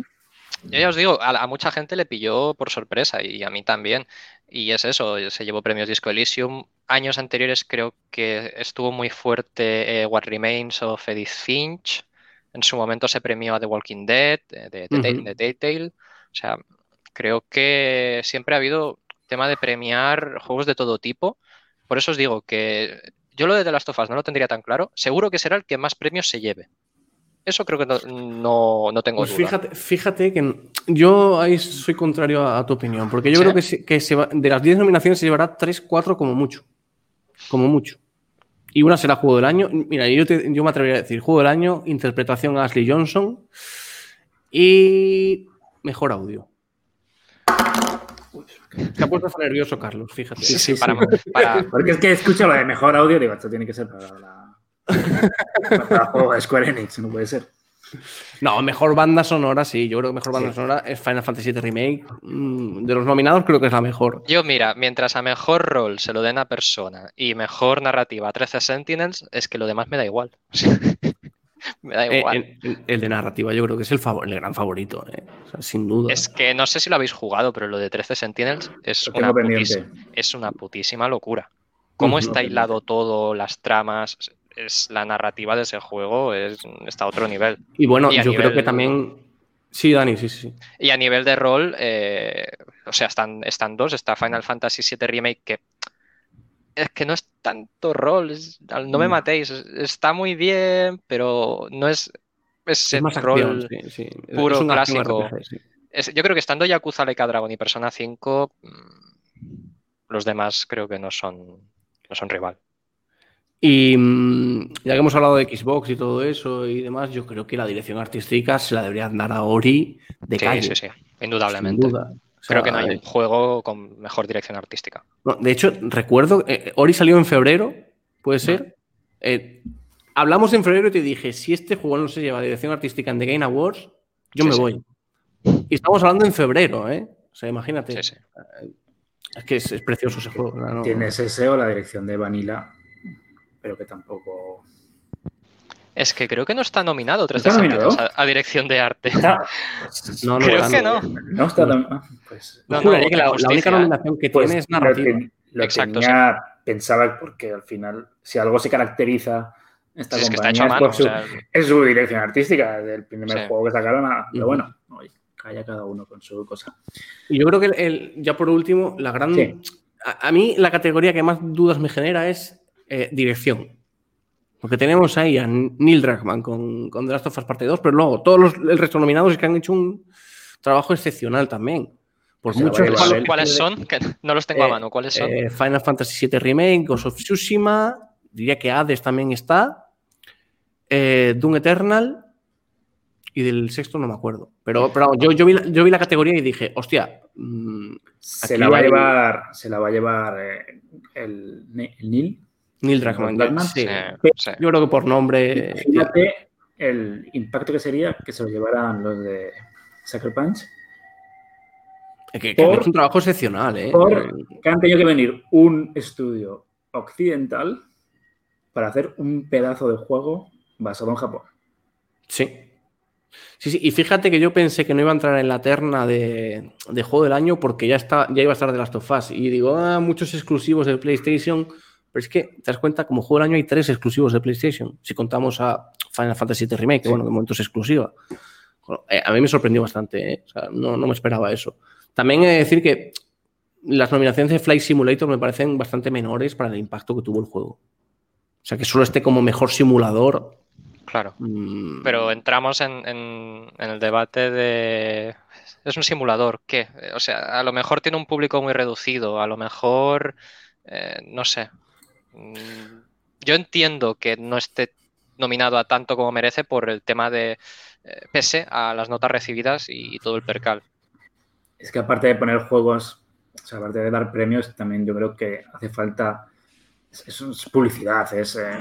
C: yo ya os digo, a, mucha gente le pilló por sorpresa y a mí también. Y es eso, se llevó premios Disco Elysium. Años anteriores creo que estuvo muy fuerte eh, What Remains of Edith Finch. En su momento se premió a The Walking Dead, de, de, de Tale. O sea, creo que siempre ha habido tema de premiar juegos de todo tipo. Por eso os digo que yo lo de The Last of Us no lo tendría tan claro. Seguro que será el que más premios se lleve. Eso creo que no, no, tengo
D: pues Fíjate, fíjate que yo ahí soy contrario a, tu opinión, porque yo creo que, que se de las 10 nominaciones se llevará 3, 4 como mucho. Como mucho. Y una será Juego del Año. Mira, yo, yo me atrevería a decir Juego del Año, interpretación a Ashley Johnson y mejor audio. Se ha puesto nervioso, Carlos, fíjate.
C: Sí, sí, para,
B: Porque es que escucho lo de mejor audio, digo, esto tiene que ser para la. para Square Enix, no puede ser.
D: No, mejor banda sonora, sí. Yo creo que mejor banda sonora es Final Fantasy VII Remake. Mm, de los nominados, creo que es la mejor.
C: Yo, mira, mientras a mejor rol se lo den a persona y mejor narrativa a 13 Sentinels, es que lo demás me da igual. Me da eh, igual.
D: el, de narrativa yo creo que es el, el gran favorito, eh. sin duda.
C: Es que no sé si lo habéis jugado, pero lo de 13 Sentinels es, una, es una putísima locura. Cómo está hilado todo, las tramas, es la narrativa de ese juego es, está a otro nivel.
D: Y bueno, yo creo que también... Sí, Dani, sí, sí.
C: Y a nivel de rol, eh, o sea, están, están dos. Está Final Fantasy VII Remake, que es que no es tanto rol, no me matéis, está muy bien, pero no es ese rol puro clásico. yo creo que estando Yakuza, Leica Dragon y Persona 5, mm, los demás creo que no son, no son rival.
D: Y mm, ya que hemos hablado de Xbox y todo eso y demás, yo creo que la dirección artística se la deberían dar a Ori de
C: Sí,
D: calle.
C: sí, sí, indudablemente.
D: sin duda.
C: Creo que no hay
D: eh,
C: un juego con mejor dirección artística.
D: no, de hecho, recuerdo, eh, Ori salió en febrero, puede ser. Eh, hablamos en febrero y te dije, si este juego no se lleva dirección artística en The Game Awards, yo
C: Sí,
D: me
C: sí.
D: voy. Y estamos hablando en febrero, ¿eh? O sea, imagínate.
C: Sí, sí.
D: Es que es, es precioso ese juego. ¿no?
B: Tienes ese o la dirección de Vanilla, pero que tampoco.
C: Es que creo que no está nominado tres
B: ¿Está nominado?
C: a, a dirección de arte.
B: Está-
D: No, no,
C: Creo
D: no,
C: que
D: no.
C: no.
B: Está ah, Pues,
C: No,
D: Juraría
C: no,
D: que la, única nominación que
B: pues
D: tiene es narrativa.
B: Lo,
C: Exacto,
B: tenía, pensaba, porque al final, si algo se caracteriza esta
C: Sí, es que está
B: compañía
C: hecho a
B: es
C: mano.
B: por
C: o
B: su,
C: sea,
B: es su dirección artística, del primer
C: Sí.
B: juego que sacaron. a- pero
D: Ujú.
B: bueno, oye, calla cada uno con su cosa.
D: Y yo creo que el- el- ya por último, la gran.
B: Sí.
D: A, a mí la categoría que más dudas me genera es eh, dirección. Porque tenemos ahí a Neil Druckmann con, con The Last of Us Parte 2, pero luego todos los, el resto nominados es que han hecho un trabajo excepcional también. Por muchos
C: ¿Cuáles son? Que no los tengo a
D: Eh,
C: mano. ¿Cuáles son?
D: eh, Final Fantasy VII Remake, Ghost of Tsushima, diría que Hades también está, eh, Doom Eternal y del sexto no me acuerdo. Pero, pero yo, yo, vi, la- yo vi la categoría y dije, hostia, mm,
B: Se la va a
D: hay-
B: llevar, se la va a llevar eh, el, el Neil.
D: Neil Druckmann.
B: Druckmann,
D: sí.
C: Sí, sí.
D: Yo creo que por nombre.
B: Fíjate el impacto que sería que se lo llevaran los de Sucker Punch.
D: Que, que han
B: por-
D: hecho un trabajo excepcional, ¿eh?
B: Por que han tenido que venir un estudio occidental para hacer un pedazo de juego basado en Japón.
D: Sí. Sí, sí. Y fíjate que yo pensé que no iba a entrar en la terna de, de juego del año porque ya, está, ya iba a estar de Last of Us. Y digo, ah, muchos exclusivos de PlayStation. Pero es que te das cuenta, como juego del año hay tres exclusivos de PlayStation. Si contamos a Final Fantasy VII Remake, que bueno, de momento es exclusiva. Bueno, eh, a mí me sorprendió bastante, ¿eh? O sea, no, no me esperaba eso. También he de decir que las nominaciones de Flight Simulator me parecen bastante menores para el impacto que tuvo el juego. O sea, que solo esté como mejor simulador.
C: Claro.
D: mm,
C: Pero entramos en, en- en el debate de... ¿Es un simulador? ¿Qué? O sea, a lo mejor tiene un público muy reducido, a lo mejor... eh, no sé. Mm, Yo entiendo que no esté nominado a tanto como merece por el tema de... eh, pese a las notas recibidas y, y todo el percal.
B: Es que aparte de poner juegos, o sea, aparte de dar premios, también yo creo que hace falta. Es, es- es publicidad, es, eh,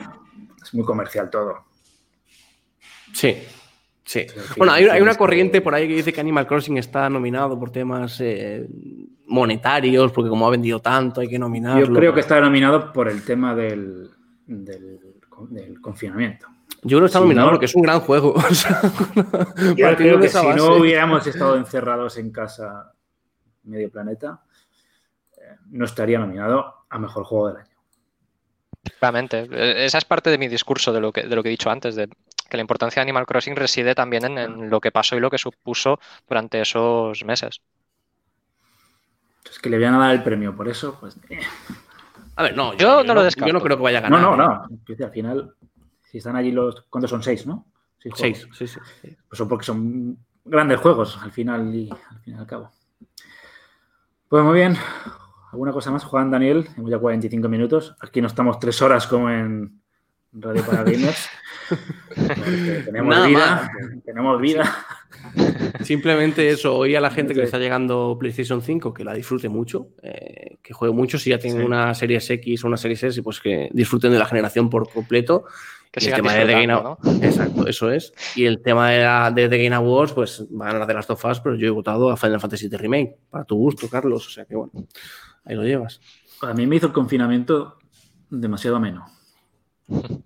B: es muy comercial todo.
D: Sí, sí. Bueno, hay, una corriente por ahí que dice que Animal Crossing está nominado por temas eh, monetarios, porque como ha vendido tanto hay que nominarlo.
B: Yo creo que está nominado por el tema del, del, del confinamiento.
D: Yo creo que está
B: si
D: nominado
B: no-
D: porque es un gran juego. o sea,
B: Yo creo que si
D: base.
B: no hubiéramos estado encerrados en casa medio planeta, eh, no estaría nominado a mejor juego del año.
C: Claramente. Eh, Esa es parte de mi discurso de lo que, de lo que he dicho antes, de que la importancia de Animal Crossing reside también en, en lo que pasó y lo que supuso durante esos meses.
B: Es que le van a dar el premio por eso, pues. eh.
D: A ver, no,
C: Yo no lo descarto.
D: Yo no creo que vaya a
B: No,
D: ganar.
B: no, no. Que Al final, si están allí los. ¿Cuántos son? Seis, ¿no? juegos.
D: Seis, sí, sí. sí.
B: Pues son porque son grandes juegos al final y al fin y al cabo. Pues muy bien. ¿Alguna cosa más, Juan Daniel? Hemos ya 45 minutos. Aquí no estamos tres horas como en Radio para Gamers. Tenemos
D: Nada
B: vida. Tenemos vida.
D: Simplemente eso, hoy a la gente que le está llegando PlayStation 5 que la disfrute mucho, eh, que juegue mucho, si ya tienen
B: Sí.
D: una Series X o una Series S, pues que disfruten de la generación por completo.
C: Que
D: Y el tema de The Game
C: ¿no?
D: Exacto, eso es. Y el tema de, la, de The Game Awards, pues van a ganar de las of Us, pero yo he votado a Final Fantasy VII Remake, para tu gusto, Carlos. O sea que bueno, ahí lo llevas.
B: A mí me hizo el confinamiento demasiado ameno. Estaba- estaba con-
C: Buah,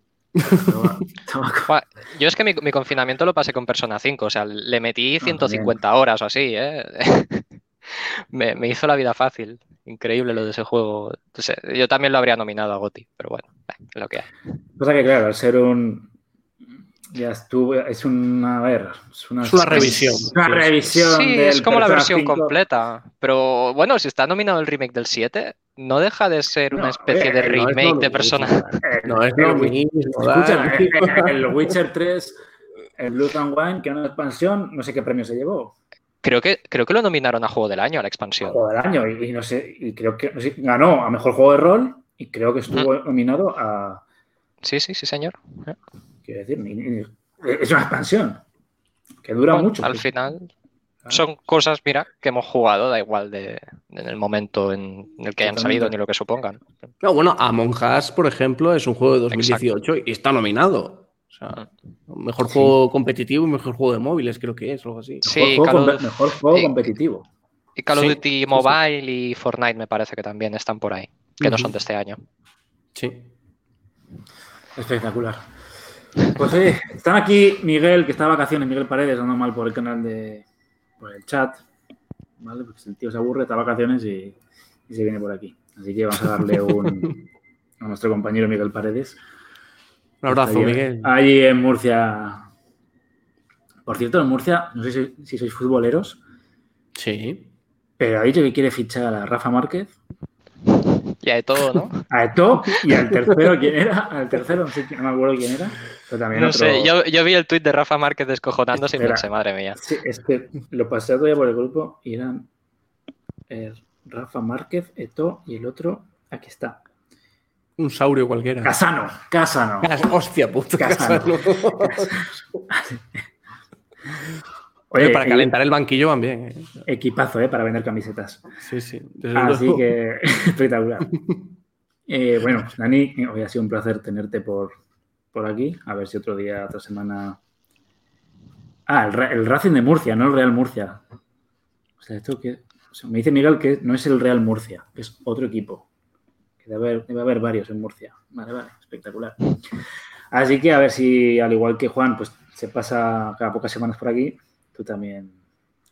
C: Yo es que mi, mi confinamiento lo pasé con Persona 5, o sea, le metí
B: Ah,
C: 150 horas o así, ¿eh? me, me hizo la vida fácil. Increíble lo de ese juego. Entonces, yo también lo habría nominado a Goti, pero bueno, eh, lo que hay.
B: Cosa que, claro, al ser un. Ya estuvo. Es una. A ver. Es una,
D: Es una revisión.
B: Una
D: Sí,
B: revisión.
C: Sí,
B: del
C: es como la versión
B: 5.
C: completa. Pero bueno, si está nominado el remake del 7, no deja de ser una
B: No,
C: especie
B: eh,
C: de
B: no es
C: remake
D: lo
C: de. Persona.
B: Eh,
D: No es
B: el
D: lo
B: Wi-
D: mismo.
B: Escucha, eh, eh, el Witcher 3, el Blood and Wine, que era una expansión, no sé qué premio se llevó.
C: Creo que, creo que lo nominaron a Juego del Año, a la expansión.
B: Juego del año. Y, y no sé, y creo que no sé, ganó a mejor juego de rol y creo que estuvo nominado a,
C: Sí, sí, sí, señor.
B: Quiero decir, ni- ni- es una expansión que dura
C: Bueno,
B: mucho.
C: Al
B: pues.
C: final
B: Claro.
C: son cosas, mira, que hemos jugado, da igual de, en el momento en el que hayan salido ni lo que supongan.
D: No, bueno, Among Us, por ejemplo, es un juego de 2018 y está nominado. O sea, mejor juego competitivo y mejor juego de móviles, creo que es, algo así.
B: Mejor
C: Sí,
B: juego,
C: Call of
B: compe-
C: Duty-
B: mejor juego competitivo.
C: Y Call of
D: Sí,
C: Duty
D: sí, sí.
C: Mobile y Fortnite me parece que también están por ahí, que no son de este año.
D: Sí.
B: Espectacular. Pues oye, están aquí Miguel, que está de vacaciones, Miguel Paredes, dando mal por el canal de. por el chat. ¿Vale? Porque el tío se aburre, está de vacaciones y, y se viene por aquí. Así que vamos a darle un. a nuestro compañero Miguel Paredes.
D: Un abrazo,
B: Allí-
D: Miguel.
B: Allí en Murcia. Por cierto, en Murcia, no sé si, si sois futboleros,
D: Sí.
B: pero ha dicho que quiere fichar a Rafa Márquez,
C: Y hay todo, ¿no?
B: a Eto'o y al tercero, ¿quién era? Al tercero, no, sé, no me acuerdo quién era. Pero también
C: No
B: otro-
C: sé, yo, yo vi el tuit de Rafa Márquez descojonándose y
B: Espera.
C: pensé, madre mía.
B: Sí, es que lo pasé todavía por el grupo y eran eh, Rafa Márquez, Eto y el otro, aquí está.
D: Un saurio cualquiera.
B: Casano, Casano.
D: Cas- Hostia puta.
B: Casano.
D: Casano.
B: Oye,
D: Oye, para
B: el-
D: calentar el banquillo van bien. ¿eh?
B: equipazo, ¿eh? Para vender camisetas.
D: Sí, sí. desde
B: Así
D: luego.
B: que espectacular. Eh, bueno, Dani, hoy ha sido un placer tenerte por, por aquí. A ver si otro día, otra semana. Ah, el, Ra- el Racing de Murcia, no el Real Murcia. O sea, esto que. o sea, me dice Miguel que no es el Real Murcia, que es otro equipo. Que debe haber, debe haber varios en Murcia. Vale, vale, espectacular. Así que a ver si, al igual que Juan, pues se pasa cada pocas semanas por aquí, tú también.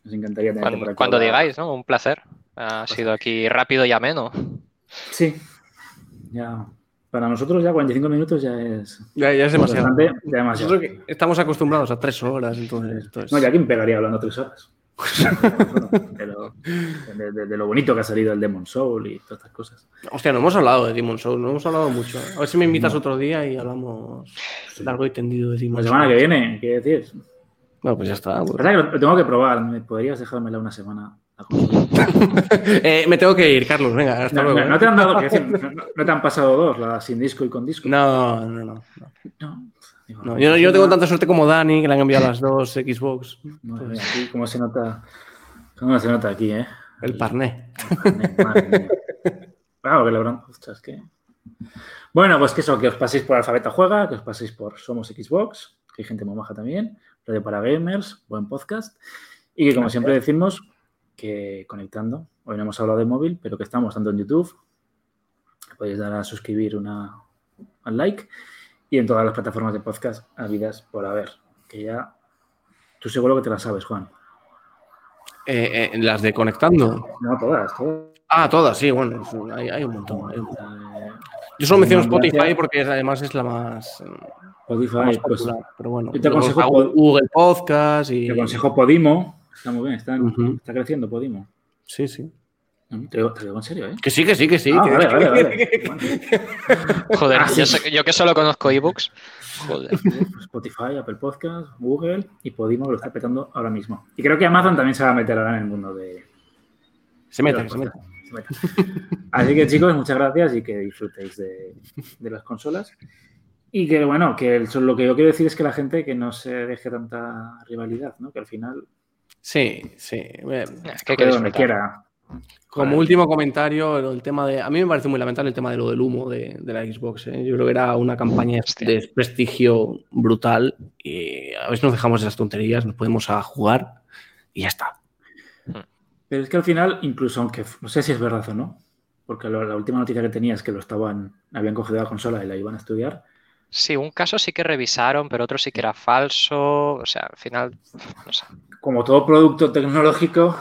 B: Nos encantaría tenerte por
C: Cuando,
B: aquí.
C: cuando digáis, ¿no? Un placer. Ha sido aquí rápido y ameno.
B: Sí. Ya. Para nosotros ya 45 minutos ya es
D: Ya, ya es demasiado.
B: bastante, ya demasiado.
D: Nosotros estamos acostumbrados a tres horas, entonces. esto es-
B: No, ya quién pegaría hablando tres horas. Bueno, de, lo, de- de- de lo bonito que ha salido el Demon Soul y todas estas cosas.
D: Hostia, no hemos hablado de Demon Souls, no hemos hablado mucho. A ver si me invitas
B: No.
D: otro día y hablamos largo y tendido de Demon
B: La semana que viene, ¿qué decir?
D: Bueno, pues ya está. pues.
B: Que lo, tengo que probar. ¿Me podrías dejármela una semana?
D: Eh, me tengo que ir, Carlos. Venga, hasta
B: No,
D: luego.
B: no,
D: ¿eh?
B: no te han dado, no, te han pasado dos, la sin disco y con disco.
D: No, no, no. yo, no- yo no tengo tanta suerte como Dani, que le han enviado las dos Xbox.
B: Aquí cómo se nota, cómo se nota aquí, ¿eh?
D: El parné.
B: Claro, que LeBron. Ostras, que. Bueno, pues que eso, que os paséis por Alfabeta Juega, que os paséis por Somos Xbox, que hay gente muy maja también, Radio para Gamers, buen podcast. Y que, como siempre decimos, que conectando, hoy no hemos hablado de móvil, pero que estamos tanto en YouTube, podéis dar a suscribir una, al like, y en todas las plataformas de podcast habidas por haber, que ya tú seguro que te las sabes, Juan.
D: Eh, eh, las de conectando.
B: No, todas, todas.
D: Ah, todas, sí, bueno, hay, hay un montón. hay un montón.
B: Eh,
D: Yo solo menciono
B: Gracias.
D: Spotify porque además es la más, eh,
B: Spotify,
D: la más
B: pues.
D: Pero bueno,
B: yo te aconsejo
D: Google Podcast y.
B: Te aconsejo Podimo. Está muy bien, está, está creciendo Podimo.
D: Sí, sí.
B: Te lo, te digo en serio, ¿eh?
D: Que sí, que sí, que sí.
B: Ah,
D: que-
B: vale, vale, vale. Bueno,
C: Joder,
B: Ah, sí.
C: yo, que solo conozco ebooks. Joder.
B: pues Spotify, Apple Podcast, Google y Podimo lo está petando ahora mismo. Y creo que Amazon también se va a meter ahora en el mundo de.
D: Se mete,
B: de
D: que
B: los
D: se mete.
B: podcasts. Se mete. Así que chicos, muchas gracias y que disfrutéis de, de las consolas. Y que bueno, que el- lo que yo quiero decir es que la gente que no se deje tanta rivalidad, ¿no? Que al final,
D: Sí, sí. Eh,
C: Que hay que
B: donde quiera.
D: Como último comentario, el tema de. A mí me parece muy lamentable el tema de lo del humo de, de la Xbox. ¿eh? Yo creo que era una campaña
C: Hostia.
D: de desprestigio brutal. Y a veces nos dejamos esas tonterías, nos podemos a jugar y ya está.
B: Pero es que al final, incluso aunque no sé si es verdad o no, porque lo- la última noticia que tenía es que lo estaban, habían cogido la consola y la iban a estudiar.
C: Sí, un caso sí que revisaron, pero otro sí que era falso. O sea, al final, no sé.
B: Como todo producto tecnológico,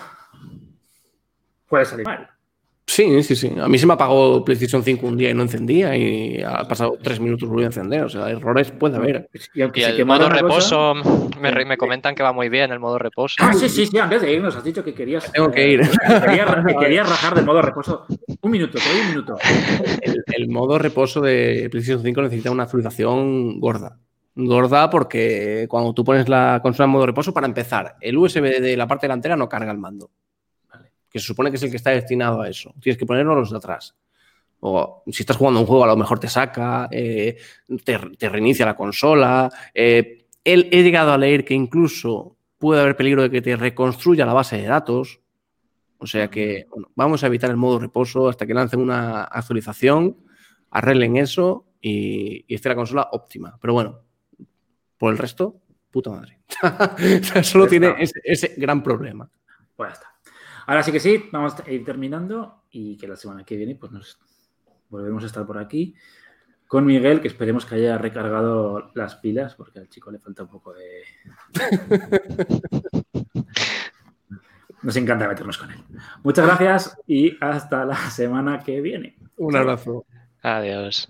B: puede salir mal.
D: Sí, sí, sí. A mí se me apagó PlayStation 5 un día y no encendía y ha pasado tres minutos volvió a encender. O sea, errores puede haber.
B: Y aunque
C: Y el modo reposo, me, re- me comentan que va muy bien el modo reposo.
B: Ah, sí, sí, sí, antes de irnos has dicho que querías.
D: Tengo que
B: eh,
D: ir.
B: que querías, que querías rajar del modo reposo. Un minuto, te doy un minuto.
D: El, el modo reposo de PlayStation 5 necesita una actualización gorda. Gorda porque cuando tú pones la consola en modo reposo, para empezar, el USB de la parte delantera no carga el mando.
B: Vale.
D: Que se supone que es el que está destinado a eso. Tienes que ponerlo los de atrás. O si estás jugando un juego, a lo mejor te saca, eh, te, reinicia la consola. Eh, he llegado a leer que incluso puede haber peligro de que te reconstruya la base de datos. O sea que vamos a evitar el modo reposo hasta que lancen una actualización, arreglen eso y, esté la consola óptima. Pero bueno, por el resto, puta madre. Solo tiene ese, gran problema.
B: Pues ya está. Ahora sí que sí, vamos a ir terminando y que la semana que viene pues nos volveremos a estar por aquí con Miguel, que esperemos que haya recargado las pilas, porque al chico le falta un poco de... Nos encanta meternos con él. Muchas gracias y hasta la semana que viene.
D: Un abrazo.
C: Adiós.